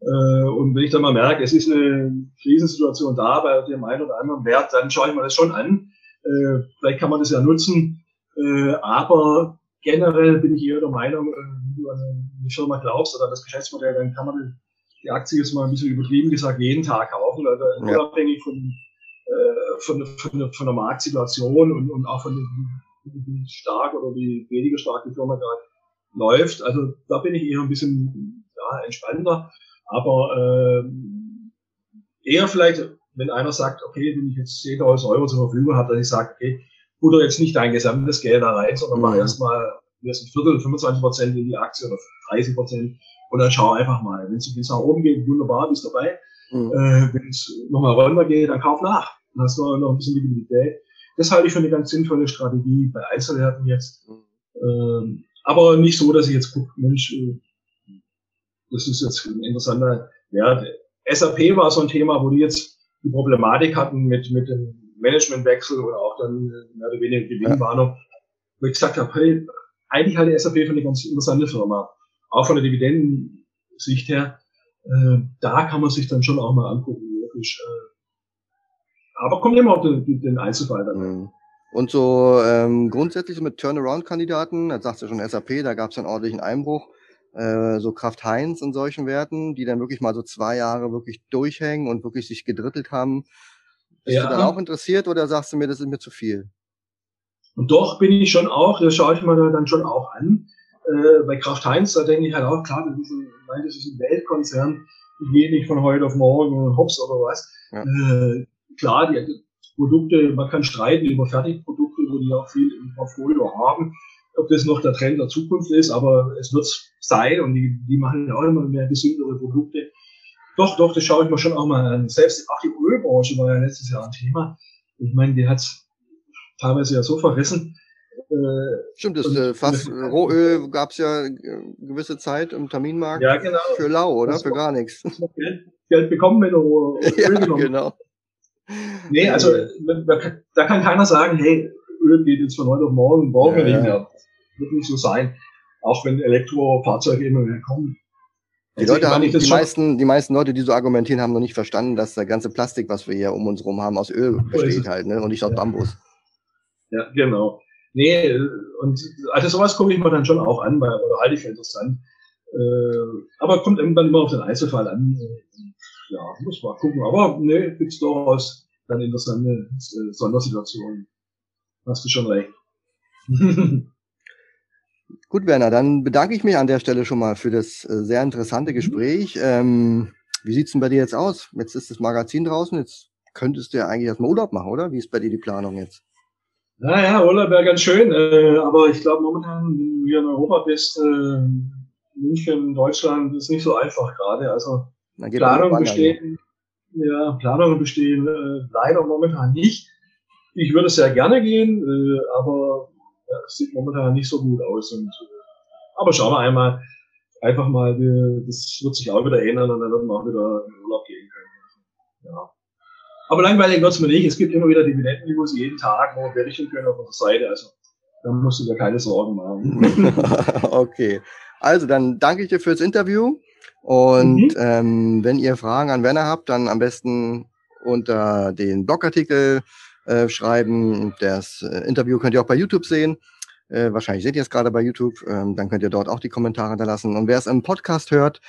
Äh, und wenn ich dann mal merke, es ist eine Krisensituation da bei dem einen oder anderen Wert, dann schaue ich mir das schon an. Äh, vielleicht kann man das ja nutzen. Aber generell bin ich eher der Meinung, du an eine Firma glaubst oder das Geschäftsmodell, dann kann man die Aktie ist mal ein bisschen übertrieben gesagt, jeden Tag kaufen, also ja. unabhängig von, äh, von, von, von der Marktsituation und, und auch von wie stark oder wie weniger stark die Firma gerade läuft. Also da bin ich eher ein bisschen ja, entspannter, aber äh, eher vielleicht wenn einer sagt, okay, wenn ich jetzt 10.000 Euro zur Verfügung habe, dass ich sage, okay, butter jetzt nicht dein gesamtes Geld da rein, sondern mach mhm. erstmal ein Viertel, 25 Prozent in die Aktie oder 30 Prozent und dann schau einfach mal. Wenn es nach oben geht, wunderbar, bist dabei. Mhm. Äh, Wenn es nochmal runter geht, dann kauf nach. Dann hast du noch ein bisschen Liquidität. Das halte ich für eine ganz sinnvolle Strategie bei Einzelwerten jetzt. Mhm. Ähm, aber nicht so, dass ich jetzt gucke, Mensch, äh, das ist jetzt ein interessanter Wert. SAP war so ein Thema, wo die jetzt die Problematik hatten mit, mit dem Managementwechsel oder auch dann äh, mehr oder weniger Gewinnwarnung, ja. wo ich gesagt habe, hey, eigentlich halte SAP für eine ganz interessante Firma. Auch von der Dividendensicht her, äh, da kann man sich dann schon auch mal angucken, wirklich. Äh, aber kommt immer auf den, den Einzelfall dann. Mhm. Und so ähm, grundsätzlich mit Turnaround-Kandidaten, da sagst du schon SAP, da gab es einen ordentlichen Einbruch, äh, so Kraft Heinz und solchen Werten, die dann wirklich mal so zwei Jahre wirklich durchhängen und wirklich sich gedrittelt haben. Bist ja. du dann auch interessiert oder sagst du mir, das ist mir zu viel? Und doch bin ich schon auch, das schaue ich mir dann schon auch an. Äh, bei Kraft Heinz, da denke ich halt auch, klar, das ist ein, ich meine, das ist ein Weltkonzern, die geht nicht von heute auf morgen hops oder was. Ja. Äh, klar, die, Produkte, man kann streiten über Fertigprodukte, wo die auch viel im Portfolio haben, ob das noch der Trend der Zukunft ist, aber es wird sein und die, die machen ja auch immer mehr gesündere Produkte. Doch, doch, das schaue ich mir schon auch mal an. Selbst auch die Ölbranche war ja letztes Jahr ein Thema. Ich meine, die hat teilweise ja so verrissen. Äh, Stimmt, das äh, fast Rohöl gab es ja äh, gewisse Zeit im Terminmarkt ja, genau. für lau, oder? Für gar nichts. Geld, Geld bekommen, wenn du Öl ja, genommen genau. Nee, also da kann keiner sagen, hey, Öl geht jetzt von heute auf morgen, brauchen ja, nicht mehr. Das wird nicht so sein. Auch wenn Elektrofahrzeuge immer mehr kommen. Die also Leute haben, die meisten, die meisten Leute, die so argumentieren, haben noch nicht verstanden, dass der ganze Plastik, was wir hier um uns rum haben, aus Öl besteht halt, ne? Und nicht aus ja. Bambus. Ja, genau. Nee, und also sowas gucke ich mir dann schon auch an, weil, oder halte ich für interessant. Äh, aber kommt irgendwann immer auf den Einzelfall an ja, muss mal gucken. Aber ne, gibt's durchaus dann interessante äh, Sondersituationen. Hast du schon recht. Gut, Werner, dann bedanke ich mich an der Stelle schon mal für das äh, sehr interessante mhm. Gespräch. Ähm, wie sieht's denn bei dir jetzt aus? Jetzt ist das Magazin draußen, jetzt könntest du ja eigentlich erstmal Urlaub machen, oder? Wie ist bei dir die Planung jetzt? Naja, Urlaub wäre ganz schön, äh, aber ich glaube momentan, wenn du hier in Europa bist, äh, München, Deutschland, ist nicht so einfach gerade. Also Planungen bestehen, ja, Planungen bestehen äh, leider momentan nicht. Ich würde sehr gerne gehen, äh, aber ja, es sieht momentan nicht so gut aus. Und, äh, aber schauen wir einmal, einfach mal, wir, das wird sich auch wieder ändern und dann werden wir auch wieder in Urlaub gehen können. Ja. Aber langweilig wird's mir nicht. Es gibt immer wieder Dividenden, die muss jeden Tag noch berichten können auf unserer Seite. Also da musst du dir keine Sorgen machen. okay. Also dann danke ich dir fürs Interview. Und mhm. ähm, wenn ihr Fragen an Werner habt, dann am besten unter den Blogartikel äh, schreiben. Das äh, Interview könnt ihr auch bei YouTube sehen. Äh, wahrscheinlich seht ihr es gerade bei YouTube. Ähm, dann könnt ihr dort auch die Kommentare hinterlassen. Und wer es im Podcast hört,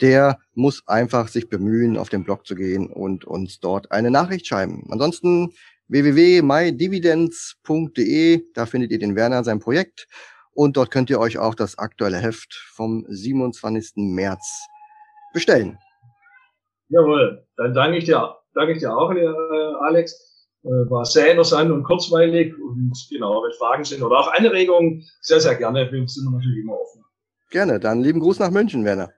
der muss einfach sich bemühen, auf den Blog zu gehen und uns dort eine Nachricht schreiben. Ansonsten www.mydividends.de, da findet ihr den Werner, sein Projekt. Und dort könnt ihr euch auch das aktuelle Heft vom 27. März bestellen. Jawohl, dann danke ich dir, danke ich dir auch, äh, Alex. Äh, war sehr interessant und kurzweilig und genau, wenn Fragen sind oder auch Anregungen, sehr, sehr gerne. Wir sind natürlich immer offen. Gerne, dann lieben Gruß nach München, Werner.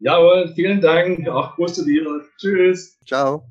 Jawohl, vielen Dank. Auch Gruß zu dir. Tschüss. Ciao.